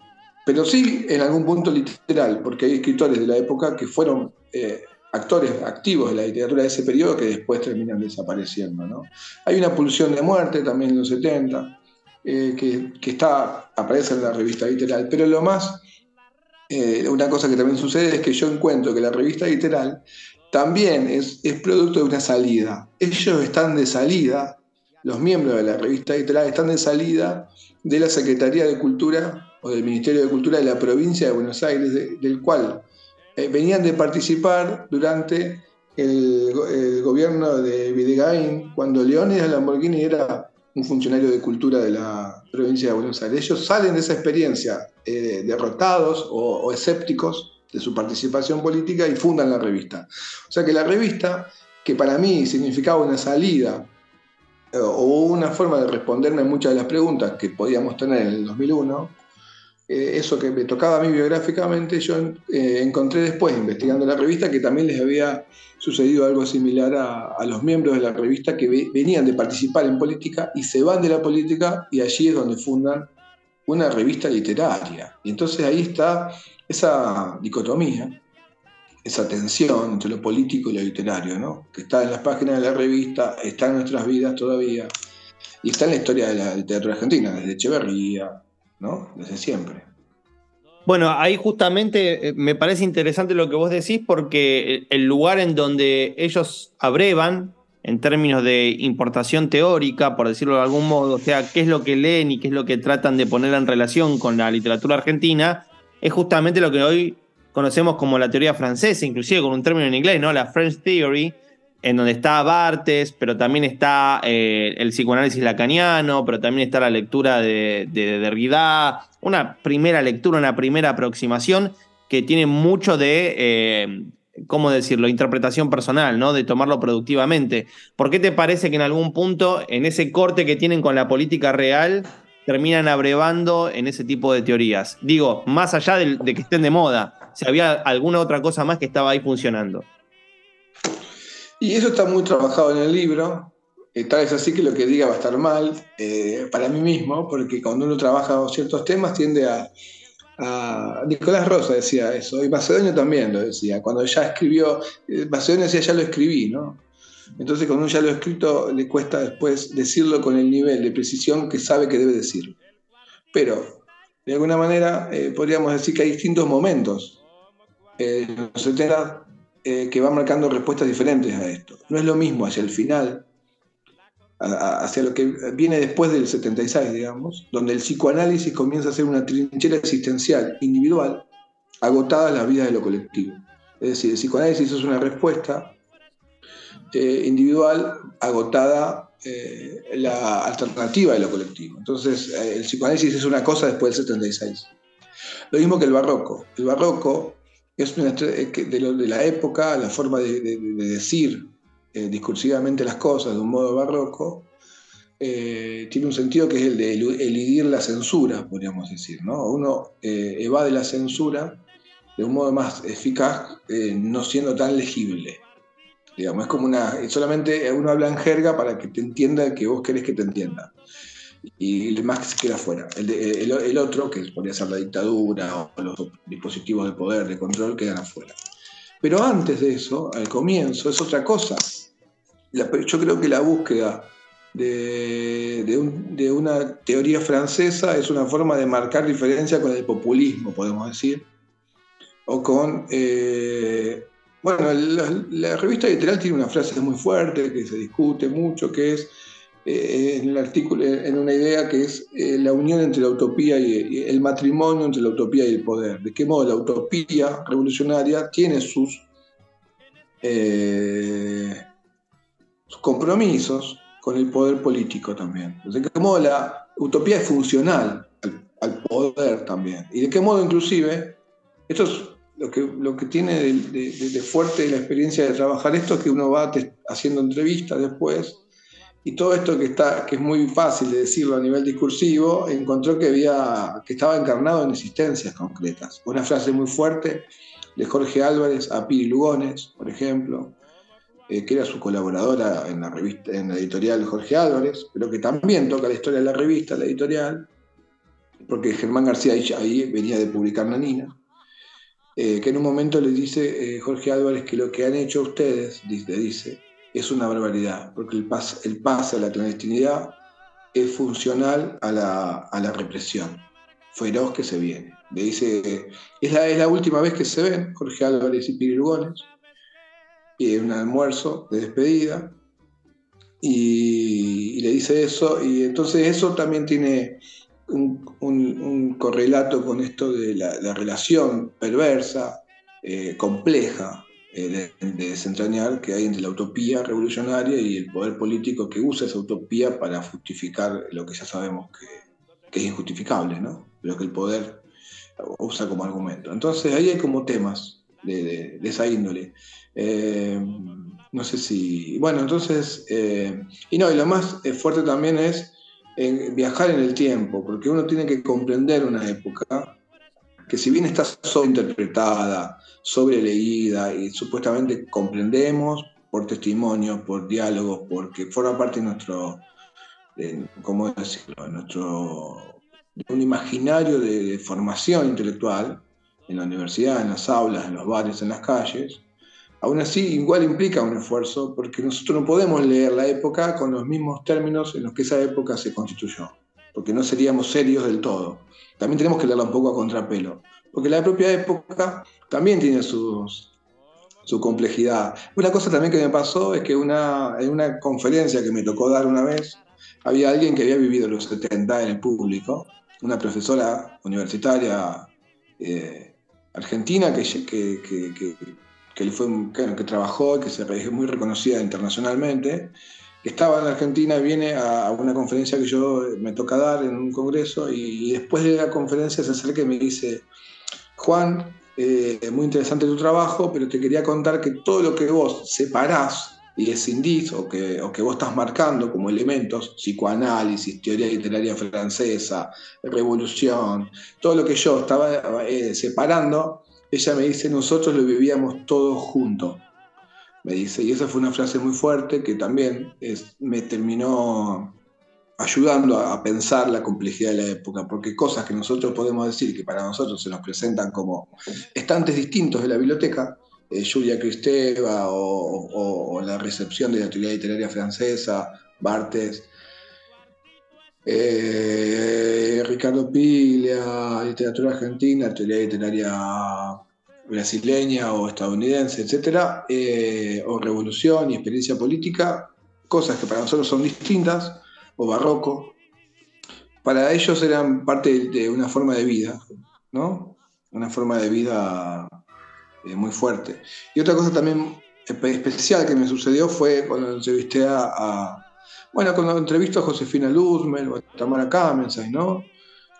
Speaker 5: Pero sí en algún punto literal, porque hay escritores de la época que fueron eh, actores activos de la literatura de ese periodo que después terminan desapareciendo. ¿no? Hay una pulsión de muerte también en los 70, eh, que, está, aparece en la revista literal, pero lo más, eh, una cosa que también sucede es que yo encuentro que la revista literal también es, es producto de una salida. Ellos están de salida, los miembros de la revista literal están de salida de la Secretaría de Cultura o del Ministerio de Cultura de la provincia de Buenos Aires, del cual eh, venían de participar durante el, gobierno de Videgain, cuando Leónidas Lamborghini era un funcionario de cultura de la provincia de Buenos Aires. Ellos salen de esa experiencia eh, derrotados o, escépticos de su participación política y fundan la revista. O sea que la revista, que para mí significaba una salida eh, o una forma de responderme a muchas de las preguntas que podíamos tener en el 2001, eh, eso que me tocaba a mí biográficamente, yo eh, encontré después, investigando la revista, que también les había sucedido algo similar a, los miembros de la revista que venían de participar en política y se van de la política y allí es donde fundan una revista literaria. Y entonces ahí está esa dicotomía, esa tensión entre lo político y lo literario, ¿no? que está en las páginas de la revista, está en nuestras vidas todavía, y está en la historia de la literatura argentina, desde Echeverría, ¿no? Desde siempre.
Speaker 2: Bueno, ahí justamente eh, me parece interesante lo que vos decís porque el lugar en donde ellos abrevan en términos de importación teórica, por decirlo de algún modo, o sea, qué es lo que leen y qué es lo que tratan de poner en relación con la literatura argentina, es justamente lo que hoy conocemos como la teoría francesa, inclusive con un término en inglés, ¿no? La French Theory, en donde está Bartes, pero también está eh, el psicoanálisis lacaniano, pero también está la lectura de, Derrida, una primera lectura, una primera aproximación que tiene mucho de, eh, ¿cómo decirlo?, interpretación personal, ¿no? De tomarlo productivamente. ¿Por qué te parece que en algún punto, en ese corte que tienen con la política real, terminan abrevando en ese tipo de teorías? Digo, más allá de, de que estén de moda, si había alguna otra cosa más que estaba ahí funcionando.
Speaker 5: Y eso está muy trabajado en el libro. Eh, tal vez así que lo que diga va a estar mal eh, para mí mismo, porque cuando uno trabaja ciertos temas tiende a, Nicolás Rosa decía eso, y Macedonio también lo decía. Cuando ya escribió, eh, Macedonio decía, ya lo escribí, ¿no? Entonces, cuando uno ya lo ha escrito, le cuesta después decirlo con el nivel de precisión que sabe que debe decirlo. Pero, de alguna manera, podríamos decir que hay distintos momentos. en los 70 eh, que va marcando respuestas diferentes a esto. No es lo mismo hacia el final, hacia lo que viene después del 76, digamos, donde el psicoanálisis comienza a ser una trinchera existencial individual, agotada la vida de lo colectivo. Es decir, el psicoanálisis es una respuesta eh, individual agotada eh, la alternativa de lo colectivo. Entonces, el psicoanálisis es una cosa después del 76. Lo mismo que el barroco. El barroco es una, de, de la época, la forma de, decir eh, discursivamente las cosas de un modo barroco, eh, tiene un sentido que es el de elidir la censura, podríamos decir. ¿no? Uno eh, evade la censura de un modo más eficaz, no siendo tan legible. Digamos, es como una. Solamente uno habla en jerga para que te entienda el que vos querés que te entienda y el más se queda fuera. El, otro, que podría ser la dictadura o los dispositivos de poder, de control, quedan afuera. Pero antes de eso, al comienzo, es otra cosa. yo creo que la búsqueda de, una teoría francesa es una forma de marcar diferencia con el populismo, podemos decir, o con... Eh, bueno, la, la, revista literal tiene una frase muy fuerte que se discute mucho, que es eh, en el artículo, en una idea que es eh, la unión entre la utopía y, el matrimonio entre la utopía y el poder. De qué modo la utopía revolucionaria tiene sus, eh, compromisos con el poder político también. De qué modo la utopía es funcional al, poder también. Y de qué modo inclusive, esto es lo que, lo que tiene de fuerte la experiencia de trabajar esto, es que uno va haciendo entrevistas después y todo esto que, está, que es muy fácil de decirlo a nivel discursivo, encontró que, había, que estaba encarnado en existencias concretas. Una frase muy fuerte de Jorge Álvarez a Piri Lugones, por ejemplo, eh, que era su colaboradora en la, revista, en la editorial Jorge Álvarez, pero que también toca la historia de la revista, la editorial, porque Germán García ahí venía de publicar Nanina. eh, que en un momento le dice eh, Jorge Álvarez que lo que han hecho ustedes, le dice, es una barbaridad, porque el, pas, el pase a la clandestinidad es funcional a la, a la represión. Feroz que se viene. Le dice, es la, es la última vez que se ven Jorge Álvarez y Pirirgones, y un almuerzo de despedida, y, le dice eso, y entonces eso también tiene un, correlato con esto de la, relación perversa, eh, compleja, eh, de, desentrañar que hay entre la utopía revolucionaria y el poder político que usa esa utopía para justificar lo que ya sabemos que, que es injustificable, ¿no? Pero que el poder usa como argumento. Entonces ahí hay como temas de, esa índole. Eh, no sé si. Bueno, entonces. Eh, y no, y lo más eh, fuerte también es viajar en el tiempo, porque uno tiene que comprender una época que, si bien está sobreinterpretada, sobreleída y supuestamente comprendemos por testimonio, por diálogo, porque forma parte de nuestro. ¿Cómo decirlo? nuestro. un imaginario de formación intelectual en la universidad, en las aulas, en los bares, en las calles Aún así, igual implica un esfuerzo porque nosotros no podemos leer la época con los mismos términos en los que esa época se constituyó, porque no seríamos serios del todo. También tenemos que leerla un poco a contrapelo, porque la propia época también tiene sus, su complejidad. Una cosa también que me pasó es que una, en una conferencia que me tocó dar una vez, había alguien que había vivido los 70 en el público, una profesora universitaria eh, argentina que, que que, fue, que, trabajó, que se muy reconocida internacionalmente, que estaba en Argentina, viene a, una conferencia que yo me toca dar en un congreso y, después de la conferencia se acerca y me dice, Juan, eh, muy interesante tu trabajo, pero te quería contar que todo lo que vos separás y escindís o que, o que vos estás marcando como elementos, psicoanálisis, teoría literaria francesa, revolución, todo lo que yo estaba eh, separando, ella me dice, nosotros lo vivíamos todos juntos. Me dice, y esa fue una frase muy fuerte que también me terminó ayudando a, pensar la complejidad de la época, porque cosas que nosotros podemos decir que para nosotros se nos presentan como estantes distintos de la biblioteca, eh, Julia Cristeva o, la recepción de la teoría literaria francesa, Bartes, eh, Ricardo Piglia, literatura argentina, teoría literaria brasileña o estadounidense, etcétera, eh, o revolución y experiencia política, cosas que para nosotros son distintas, o barroco, para ellos eran parte de una forma de vida, ¿no? Una forma de vida eh, muy fuerte. Y otra cosa también especial que me sucedió fue cuando entrevisté a, bueno, cuando entrevisto a Josefina Luzmel o a Tamara Kamensay, ¿no?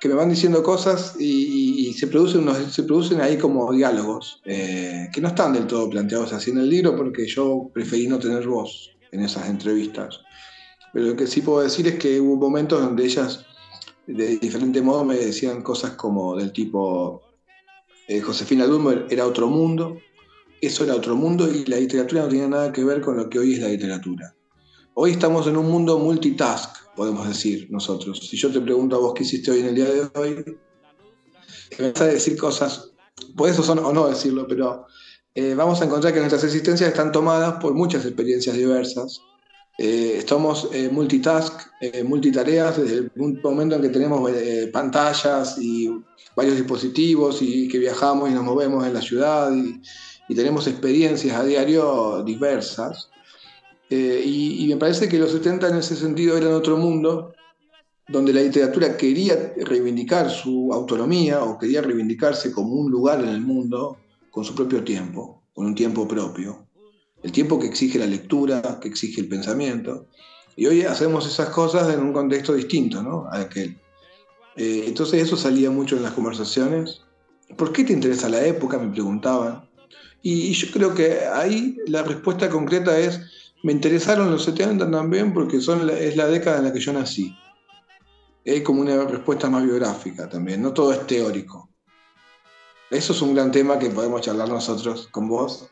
Speaker 5: que me van diciendo cosas y, se, producen se producen ahí como diálogos eh, que no están del todo planteados así en el libro porque yo preferí no tener voz en esas entrevistas. Pero lo que sí puedo decir es que hubo momentos donde ellas de diferente modo me decían cosas como del tipo eh, Josefina Lumber era otro mundo, eso era otro mundo y la literatura no tenía nada que ver con lo que hoy es la literatura. Hoy estamos en un mundo multitask, podemos decir nosotros. Si yo te pregunto a vos qué hiciste hoy en el día de hoy, me vas a decir cosas, puedes o no decirlo, pero eh, vamos a encontrar que nuestras existencias están tomadas por muchas experiencias diversas. Eh, estamos eh, multitask, multitareas, desde el momento en que tenemos pantallas y varios dispositivos y que viajamos y nos movemos en la ciudad y tenemos experiencias a diario diversas. Eh, y, me parece que los 70 en ese sentido eran otro mundo, donde la literatura quería reivindicar su autonomía o quería reivindicarse como un lugar en el mundo con su propio tiempo, con un tiempo propio. El tiempo que exige la lectura, que exige el pensamiento. Y hoy hacemos esas cosas en un contexto distinto ¿no? a aquel. Eh, entonces eso salía mucho en las conversaciones. ¿Por qué te interesa la época? Me preguntaban. y yo creo que ahí la respuesta concreta es me interesaron los 70 también porque son es la década en la que yo nací. Es como una respuesta más biográfica también, no todo es teórico. Eso es un gran tema que podemos charlar nosotros con vos.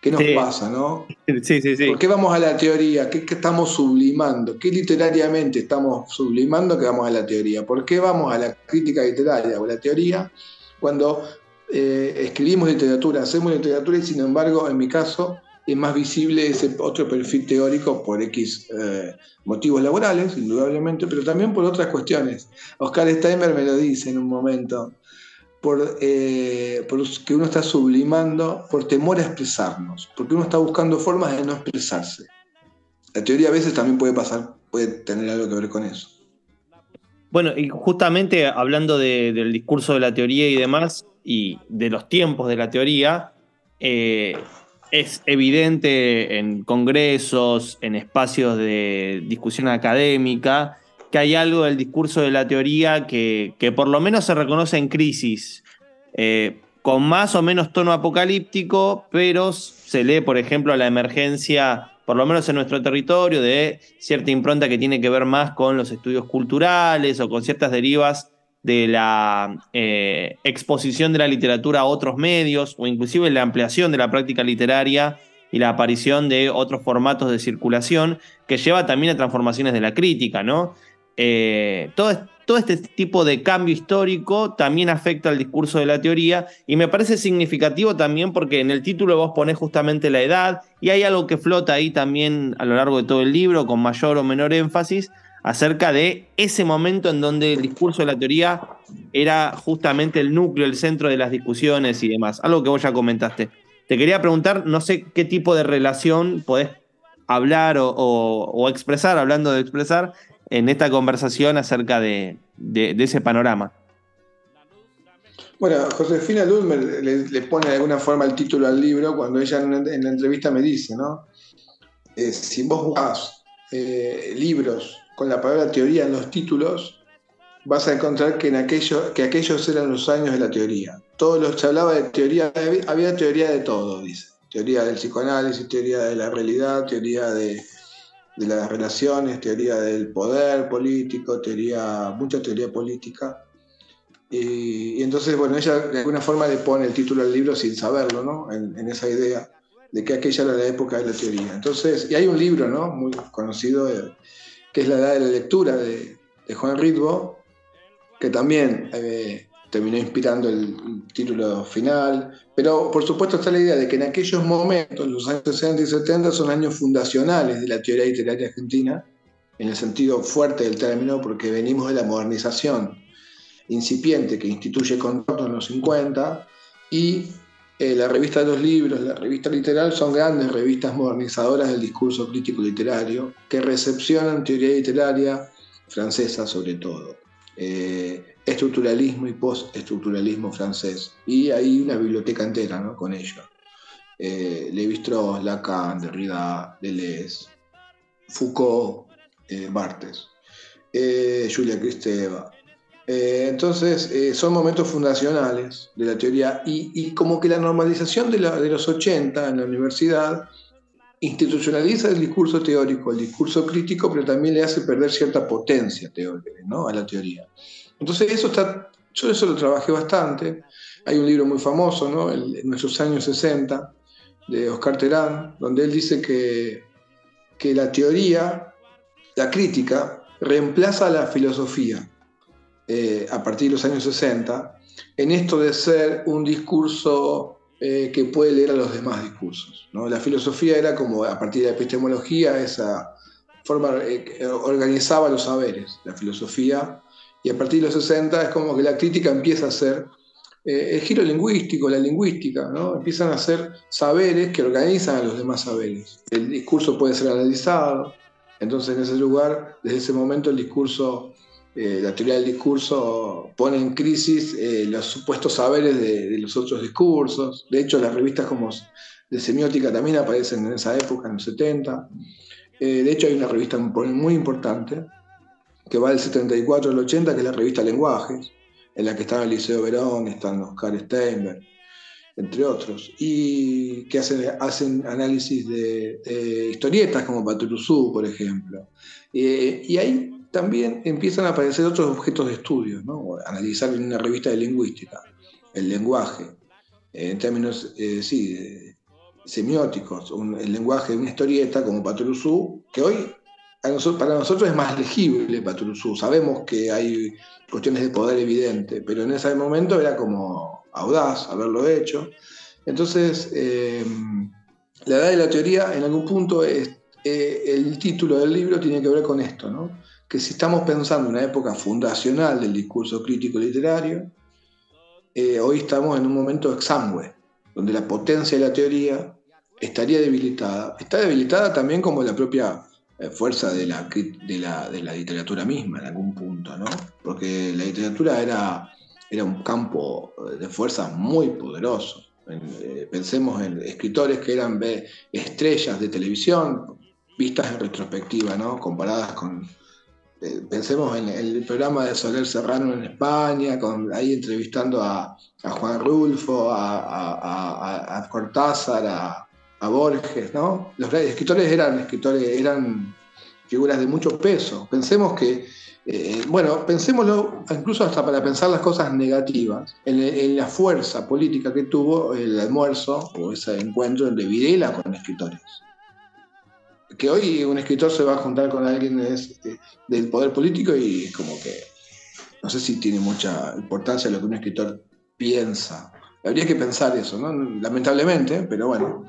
Speaker 5: ¿Qué nos pasa, no?
Speaker 2: Sí, sí, sí.
Speaker 5: ¿Por qué vamos a la teoría? ¿Qué, estamos sublimando? ¿Qué literariamente estamos sublimando que vamos a la teoría? ¿Por qué vamos a la crítica literaria o a la teoría cuando eh, escribimos literatura, hacemos literatura y sin embargo, en mi caso, es más visible ese otro perfil teórico por X eh, motivos laborales, indudablemente, pero también por otras cuestiones. Oscar Steinberg me lo dice en un momento, por, eh, por que uno está sublimando por temor a expresarnos, porque uno está buscando formas de no expresarse. La teoría a veces también puede pasar, puede tener algo que ver con eso.
Speaker 2: Bueno, y justamente hablando del discurso de la teoría y demás, y de los tiempos de la teoría, eh, es evidente en congresos, en espacios de discusión académica, que hay algo del discurso de la teoría que, por lo menos se reconoce en crisis, eh, con más o menos tono apocalíptico, pero se lee, por ejemplo, la emergencia por lo menos en nuestro territorio, de cierta impronta que tiene que ver más con los estudios culturales o con ciertas derivas de la eh, exposición de la literatura a otros medios o inclusive la ampliación de la práctica literaria y la aparición de otros formatos de circulación que lleva también a transformaciones de la crítica, ¿no? Eh, todo, todo este tipo de cambio histórico también afecta al discurso de la teoría y me parece significativo también porque en el título vos ponés justamente la edad y hay algo que flota ahí también a lo largo de todo el libro con mayor o menor énfasis acerca de ese momento en donde el discurso de la teoría era justamente el núcleo, el centro de las discusiones y demás. Algo que vos ya comentaste. Te quería preguntar, no sé qué tipo de relación podés hablar o, expresar, hablando de expresar, en esta conversación acerca de, ese panorama.
Speaker 5: Bueno, Josefina Luz le, pone de alguna forma el título al libro cuando ella en, la entrevista me dice, ¿no? Eh, si vos buscas eh, libros con la palabra teoría en los títulos, vas a encontrar que, en aquello, que aquellos eran los años de la teoría. Todos los se hablaba de teoría, había teoría de todo, dice. Teoría del psicoanálisis, teoría de la realidad, teoría de, de las relaciones, teoría del poder político, teoría, mucha teoría política. Y, entonces, bueno, ella de alguna forma le pone el título al libro sin saberlo, ¿no? En, esa idea de que aquella era la época de la teoría. Entonces, y hay un libro, ¿no? Muy conocido, eh, que es La Edad de la Lectura de, de Juan Ritbo, que también eh, terminó inspirando el, título final, pero por supuesto está la idea de que en aquellos momentos, los años 60 y 70, son años fundacionales de la teoría literaria argentina, en el sentido fuerte del término, porque venimos de la modernización incipiente que instituye Contorno en los 50, y eh, la revista de los libros, la revista literal, son grandes revistas modernizadoras del discurso crítico literario, que recepcionan teoría literaria francesa sobre todo. Eh, estructuralismo y postestructuralismo francés. Y hay una biblioteca entera ¿no? con ello. Eh, Lévi-Strauss, Lacan, Derrida, Deleuze, Foucault, eh, Barthes, eh, Julia Kristeva. Eh, entonces, son momentos fundacionales de la teoría y, como que la normalización de, de, los 80 en la universidad institucionaliza el discurso teórico, el discurso crítico, pero también le hace perder cierta potencia teórica ¿no? a la teoría. Entonces eso está, yo eso lo trabajé bastante. Hay un libro muy famoso, ¿no? en nuestros años 60, de Oscar Terán, donde él dice que, que la teoría, la crítica, reemplaza a la filosofía eh, a partir de los años 60 en esto de ser un discurso eh, que puede leer a los demás discursos. ¿no? La filosofía era como, a partir de la epistemología, esa forma eh, organizaba los saberes. La filosofía y a partir de los 60 es como que la crítica empieza a ser eh, el giro lingüístico, la lingüística, ¿no? Empiezan a ser saberes que organizan a los demás saberes. El discurso puede ser analizado, entonces en ese lugar, desde ese momento el discurso, eh, la teoría del discurso pone en crisis eh, los supuestos saberes de, de, los otros discursos. De hecho, las revistas como de semiótica también aparecen en esa época, en los 70. de hecho, hay una revista muy importante que va del 74 al 80, que es la revista Lenguajes, en la que están el Liceo Verón, están Oscar Steinberg, entre otros, y que hacen, hacen análisis de, historietas como Patrusú, por ejemplo. y ahí también empiezan a aparecer otros objetos de estudio, ¿no? analizar en una revista de lingüística el lenguaje, en términos, eh, sí, semióticos, el lenguaje de una historieta como Patrusú, que hoy para nosotros es más legible Patrusú. Sabemos que hay cuestiones de poder evidente, pero en ese momento era como audaz haberlo hecho. Entonces, eh, la edad de la teoría en algún punto es, eh, el título del libro tiene que ver con esto, ¿no? que si estamos pensando en una época fundacional del discurso crítico literario, eh, hoy estamos en un momento exangüe, donde la potencia de la teoría estaría debilitada. Está debilitada también como la propia fuerza de la, de, la, de la, literatura misma en algún punto, ¿no? Porque la literatura era, era un campo de fuerza muy poderoso. Eh, pensemos en escritores que eran estrellas de televisión, vistas en retrospectiva, ¿no? Comparadas con, eh, pensemos en el programa de Soler Serrano en España, ahí entrevistando a, Juan Rulfo, a, Cortázar, a, Borges, ¿no? Los escritores eran escritores, eran figuras de mucho peso. Pensemos que, eh, bueno, pensémoslo incluso hasta para pensar las cosas negativas, en, la fuerza política que tuvo el almuerzo o ese encuentro de Videla con escritores que hoy un escritor se va a juntar con alguien del poder político y es como que no sé si tiene mucha importancia lo que un escritor piensa. Habría que pensar eso, ¿no? Lamentablemente, pero bueno.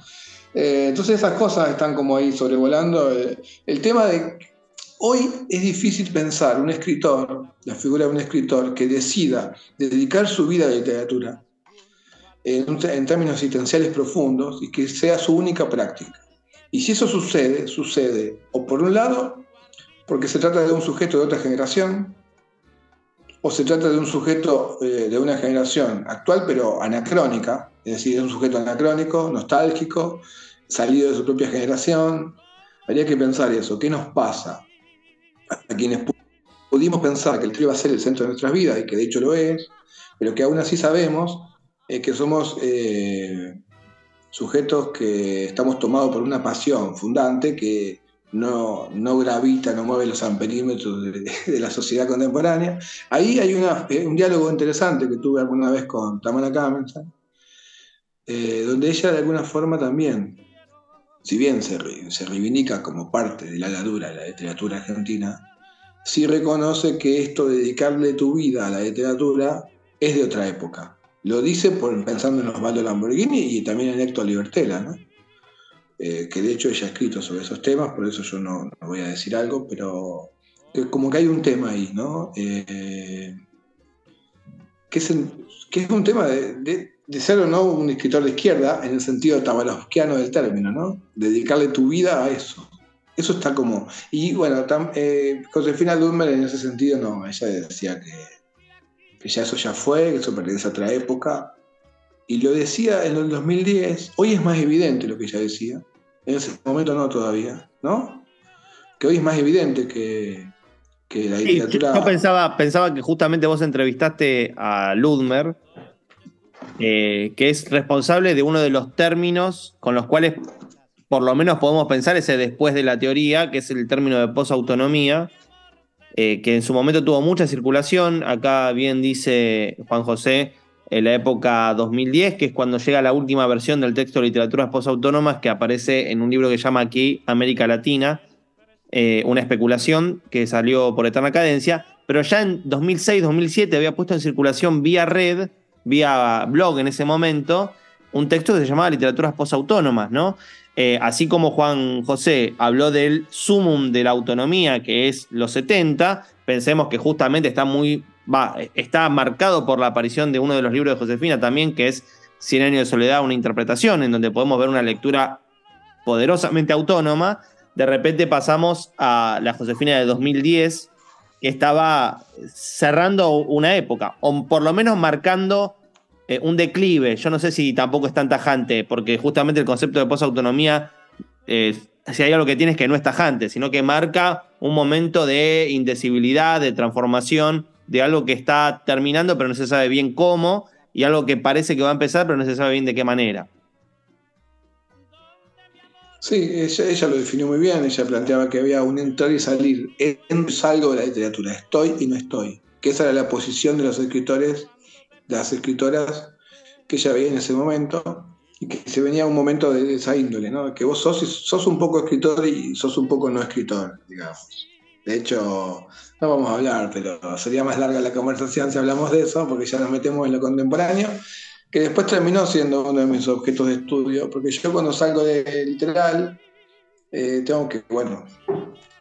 Speaker 5: Eh, entonces esas cosas están como ahí sobrevolando. Eh, el tema de hoy es difícil pensar un escritor, la figura de un escritor que decida dedicar su vida a la literatura en, en términos existenciales profundos y que sea su única práctica. Y si eso sucede, sucede o por un lado, porque se trata de un sujeto de otra generación, o se trata de un sujeto eh, de una generación actual pero anacrónica, es decir, es un sujeto anacrónico, nostálgico, salido de su propia generación. Habría que pensar eso, ¿qué nos pasa a quienes pudimos pensar que el trío va a ser el centro de nuestras vidas y que de hecho lo es, pero que aún así sabemos eh, que somos eh, sujetos que estamos tomados por una pasión fundante que no, no gravita, no mueve los amperímetros de, la sociedad contemporánea. Ahí hay un diálogo interesante que tuve alguna vez con Tamara Kamenstein, eh, donde ella de alguna forma también, si bien se, se reivindica como parte de la ladura de la literatura argentina, sí reconoce que esto de dedicarle tu vida a la literatura es de otra época lo dice por, pensando en Osvaldo Lamborghini y también en Héctor Libertela, ¿no? Eh, que de hecho ella ha escrito sobre esos temas, por eso yo no, voy a decir algo, pero como que hay un tema ahí, ¿no? Eh, que, es que, es un tema de, ser o no un escritor de izquierda, en el sentido tabalosquiano del término, ¿no? Dedicarle tu vida a eso. Eso está como... Y bueno, eh, Josefina Dummer en ese sentido no, ella decía que que ya eso ya fue, que eso pertenece a otra época. Y lo decía en el 2010, hoy es más evidente lo que ella decía, en ese momento no todavía, ¿no? Que hoy es más evidente que, la literatura...
Speaker 2: yo pensaba, pensaba que justamente vos entrevistaste a Ludmer, eh, que es responsable de uno de los términos con los cuales por lo menos podemos pensar ese después de la teoría, que es el término de posautonomía, eh, que en su momento tuvo mucha circulación. Acá bien dice Juan José, en la época 2010, que es cuando llega la última versión del texto de literaturas postautónomas que aparece en un libro que llama aquí América Latina, eh, una especulación que salió por eterna cadencia, pero ya en 2006-2007 había puesto en circulación vía red, vía blog en ese momento, un texto que se llamaba Literaturas Postautónomas, ¿no? Eh, así como Juan José habló del sumum de la autonomía, que es los 70, pensemos que justamente está muy. Está marcado por la aparición de uno de los libros de Josefina también, que es Cien años de soledad, una interpretación, en donde podemos ver una lectura poderosamente autónoma. De repente pasamos a la Josefina de 2010, que estaba cerrando una época, o por lo menos marcando eh, un declive. Yo no sé si tampoco es tan tajante, porque justamente el concepto de posautonomía, eh, si hay algo que tiene es que no es tajante, sino que marca un momento de indecibilidad, de transformación, de algo que está terminando, pero no se sabe bien cómo, y algo que parece que va a empezar, pero no se sabe bien de qué manera.
Speaker 5: Sí, ella, lo definió muy bien, ella planteaba que había un entrar y salir, y salgo de la literatura, estoy y no estoy, que esa era la posición de los escritores las escritoras que ella veía en ese momento. y que se venía un momento de esa índole, ¿no? Que vos sos, sos un poco escritor y sos un poco no escritor, digamos. De hecho, no vamos a hablar, pero sería más larga la conversación si hablamos de eso, porque ya nos metemos en lo contemporáneo, que después terminó siendo uno de mis objetos de estudio, porque yo cuando salgo de literal, eh, tengo que, bueno,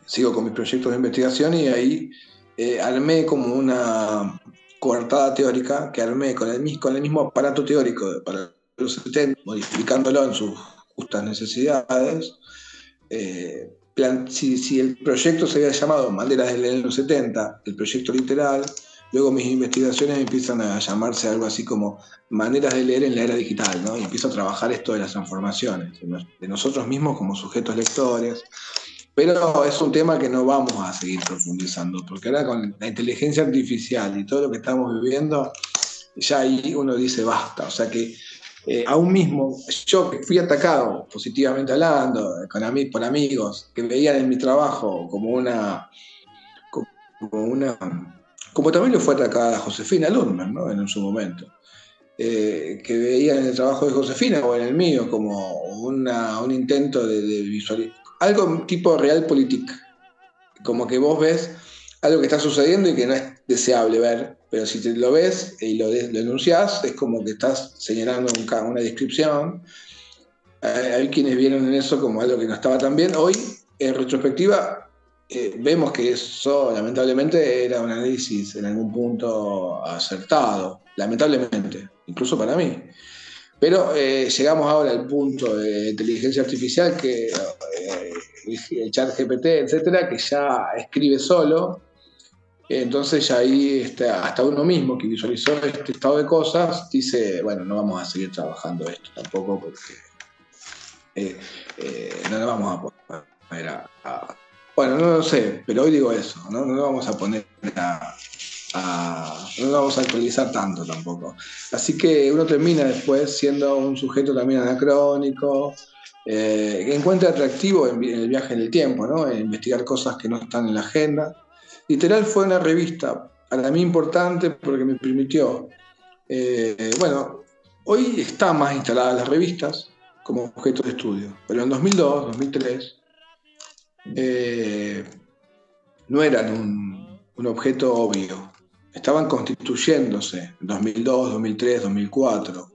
Speaker 5: sigo con mis proyectos de investigación y ahí eh, armé como una coartada teórica que armé con el, mismo aparato teórico para los 70, modificándolo en sus justas necesidades. Eh, si, el proyecto se había llamado Maderas del los 70, el proyecto literal, luego mis investigaciones empiezan a llamarse algo así como maneras de leer en la era digital, ¿no? Y empiezo a trabajar esto de las transformaciones, de nosotros mismos como sujetos lectores. Pero es un tema que no vamos a seguir profundizando, porque ahora con la inteligencia artificial y todo lo que estamos viviendo, ya ahí uno dice basta. O sea que eh, aún mismo, yo que fui atacado positivamente hablando, con por amigos que veían en mi trabajo como una, como una, como también lo fue atacada Josefina Lundman, ¿no? En su momento. Eh, que veían en el trabajo de Josefina o en el mío como una, un intento de, de visualizar, algo tipo realpolitik, como que vos ves algo que está sucediendo y que no es deseable ver, pero si te lo ves y lo, denuncias, es como que estás señalando una descripción. Hay quienes vieron en eso como algo que no estaba tan bien. Hoy, en retrospectiva, eh, vemos que eso lamentablemente era un análisis en algún punto acertado, lamentablemente, incluso para mí. Pero eh, llegamos ahora al punto de inteligencia artificial que eh, el chat GPT, etcétera, que ya escribe solo entonces ahí este, hasta uno mismo que visualizó este estado de cosas dice, bueno, no vamos a seguir trabajando esto tampoco porque eh, eh, no lo vamos a poner a, Bueno, no lo sé, pero hoy digo eso, no, no lo vamos a poner a, no lo vamos a actualizar tanto tampoco. Así que uno termina después siendo un sujeto también anacrónico, eh, que encuentra atractivo en, el viaje en el tiempo, ¿no? en investigar cosas que no están en la agenda Literal fue una revista para mí importante porque me permitió, eh, bueno, hoy están más instaladas las revistas como objeto de estudio, pero en 2002, 2003, eh, no eran un, objeto obvio, estaban constituyéndose en 2002, 2003, 2004.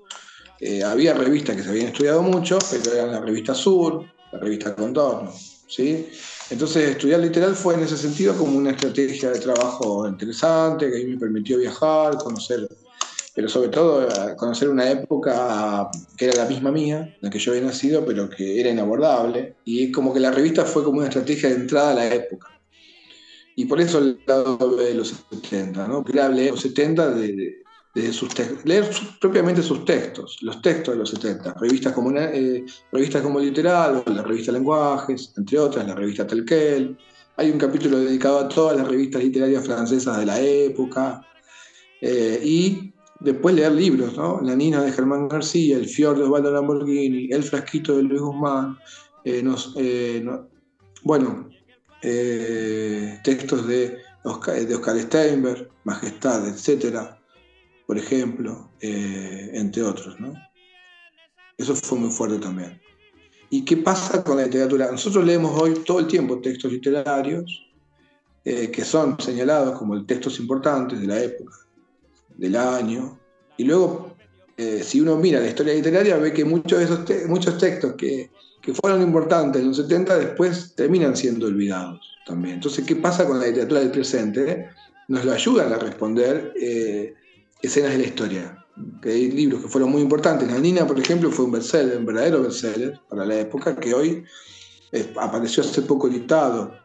Speaker 5: había revistas que se habían estudiado mucho, pero eran la revista Sur, la revista Contorno, ¿sí? Entonces, estudiar literal fue en ese sentido como una estrategia de trabajo interesante, que a mí me permitió viajar, conocer, pero sobre todo eh, conocer una época que era la misma mía, en la que yo había nacido, pero que era inabordable. Y como que la revista fue como una estrategia de entrada a la época. Y por eso el lado de los 70, ¿no? Era los 70 de, sus leer propiamente sus textos, los textos de los 70, revistas como, eh, revistas como Literal, la revista Lenguajes, entre otras, la revista Telquel. Hay un capítulo dedicado a todas las revistas literarias francesas de la época. Eh, y después leer libros, ¿no? La Nina de Germán García, El Fior de Osvaldo Lamborghini, El Frasquito de Luis Guzmán, eh, bueno, textos de Oscar, de Oscar Steinberg, Majestad, etcétera por ejemplo, eh, entre otros. ¿no? Eso fue muy fuerte también. ¿Y qué pasa con la literatura? Nosotros leemos hoy todo el tiempo textos literarios eh, que son señalados como textos importantes de la época, del año, y luego, eh, si uno mira la historia literaria, ve que muchos de esos muchos textos que, que, fueron importantes en los 70 después terminan siendo olvidados también. Entonces, ¿qué pasa con la literatura del presente? Nos lo ayudan a responder escenas de la historia. Que hay libros que fueron muy importantes. La Nina, por ejemplo, fue un bestseller, un verdadero bestseller para la época, que hoy eh, apareció hace poco listado,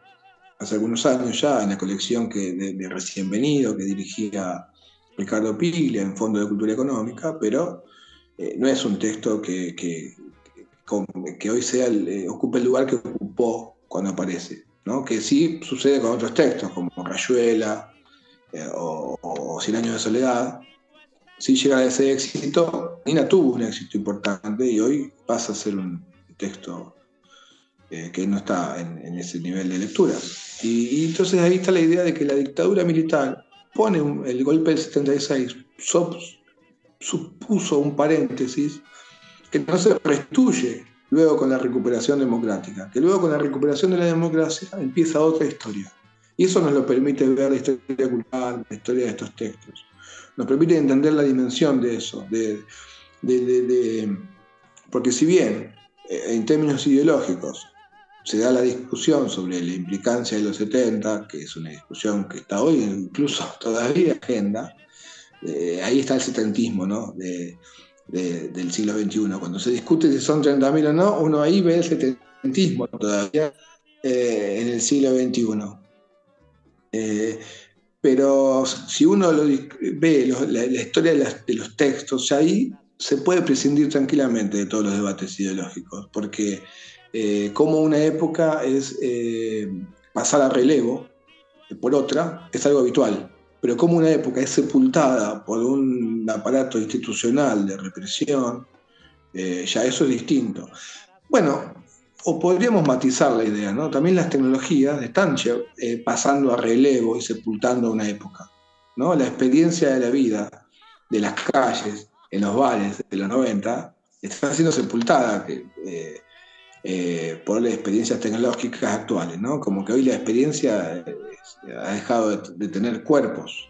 Speaker 5: hace algunos años ya, en la colección que, de, Recién Venido, que dirigía Ricardo Piglia en Fondo de Cultura Económica, pero eh, no es un texto que, que, hoy sea eh, ocupe el lugar que ocupó cuando aparece. ¿no? Que sí sucede con otros textos, como Rayuela o Cien años de soledad, si llega a ese éxito, Nina tuvo un éxito importante y hoy pasa a ser un texto eh, que no está en, ese nivel de lectura. Y, entonces ahí está la idea de que la dictadura militar pone el golpe del 76, supuso un paréntesis que no se restituye luego con la recuperación democrática, que luego con la recuperación de la democracia empieza otra historia. Y eso nos lo permite ver la historia cultural, la historia de estos textos. Nos permite entender la dimensión de eso, de, porque si bien eh, en términos ideológicos se da la discusión sobre la implicancia de los 70, que es una discusión que está hoy incluso todavía en agenda, eh, ahí está el setentismo ¿no? del siglo XXI. Cuando se discute si son 30.000 o no, uno ahí ve el setentismo todavía eh, en el siglo XXI. Pero si uno ve la, historia de, los textos, ahí se puede prescindir tranquilamente de todos los debates ideológicos, porque como una época es pasar a relevo por otra, es algo habitual pero como una época es sepultada por un aparato institucional de represión, eh, ya eso es distinto. Bueno, o podríamos matizar la idea, ¿no? También las tecnologías están eh, pasando a relevo y sepultando una época, ¿no? La experiencia de la vida, de las calles, en los bares de los 90, está siendo sepultada eh, por las experiencias tecnológicas actuales, ¿no? Como que hoy la experiencia ha dejado de, tener cuerpos.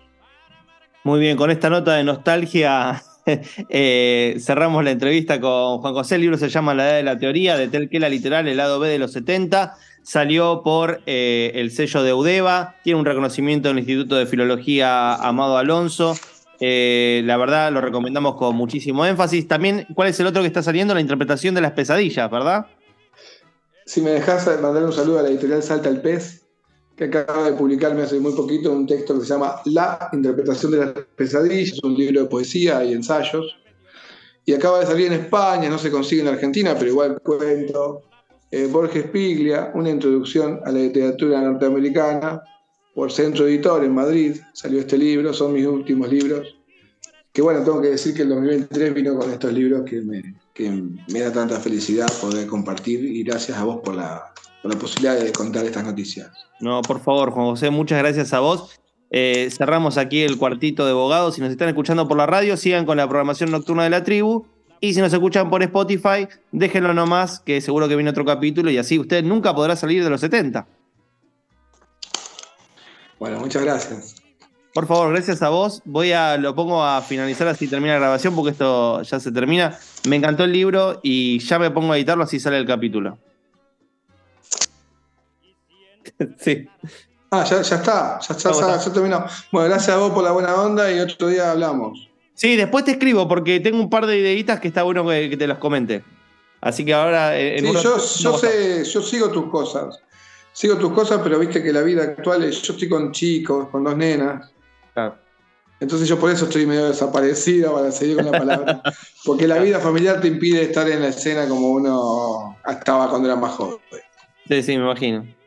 Speaker 2: Muy bien, con esta nota de nostalgia eh, cerramos la entrevista con Juan José. El libro se llama La Edad de la Teoría, de Telquela Literal, el lado B de los 70. Salió por eh, el sello de Udeva, tiene un reconocimiento del Instituto de Filología Amado Alonso. Eh, la verdad lo recomendamos con muchísimo énfasis. También, ¿cuál es el otro que está saliendo? La interpretación de las pesadillas, ¿verdad?
Speaker 5: Si me dejas mandar un saludo a la editorial Salta el Pez, que acaba de publicarme hace muy poquito un texto que se llama La interpretación de las pesadillas, un libro de poesía y ensayos. Y acaba de salir en España, no se consigue en Argentina, pero igual cuento. Eh, Borges Piglia, una introducción a la literatura norteamericana, por Centro Editor en Madrid, salió este libro, son mis últimos libros. Que bueno, tengo que decir que el 2023 vino con estos libros que me, que me da tanta felicidad poder compartir y gracias a vos por la, por la posibilidad de contar estas noticias.
Speaker 2: No, por favor, Juan José, muchas gracias a vos. Eh, cerramos aquí el cuartito de abogados. Si nos están escuchando por la radio, sigan con la programación nocturna de la tribu. Y si nos escuchan por Spotify, déjenlo nomás, que seguro que viene otro capítulo y así usted nunca podrá salir de los 70.
Speaker 5: Bueno, muchas gracias.
Speaker 2: Por favor, gracias a vos. Voy a, lo pongo a finalizar así termina la grabación porque esto ya se termina. Me encantó el libro y ya me pongo a editarlo así sale el capítulo.
Speaker 5: sí. Ah, ya, está, ya está, ya, terminó. Bueno, gracias a vos por la buena onda y otro día hablamos.
Speaker 2: Sí, después te escribo porque tengo un par de ideitas que está bueno que, te las comente. Así que ahora.
Speaker 5: En sí, yo, yo sé, yo sigo tus cosas. Sigo tus cosas, pero viste que la vida actual es. Yo estoy con chicos, con dos nenas. Claro. Entonces yo por eso estoy medio desaparecido para seguir con la palabra. Porque la vida familiar te impide estar en la escena como uno estaba cuando era más joven.
Speaker 2: Sí, sí, me imagino.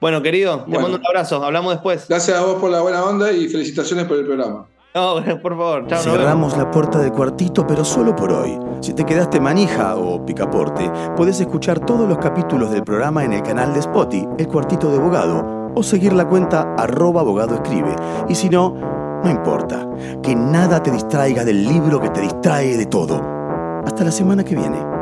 Speaker 2: Bueno, querido, te mando un abrazo. Hablamos después.
Speaker 5: Gracias a vos por la buena onda y felicitaciones por el programa.
Speaker 2: No, por favor.
Speaker 4: Chao, Cerramos la puerta de cuartito, pero solo por hoy. Si te quedaste manija o picaporte, puedes escuchar todos los capítulos del programa en el canal de Spotify, El Cuartito de Abogado, o seguir la cuenta arroba abogado escribe. Y si no, no importa. Que nada te distraiga del libro que te distrae de todo. Hasta la semana que viene.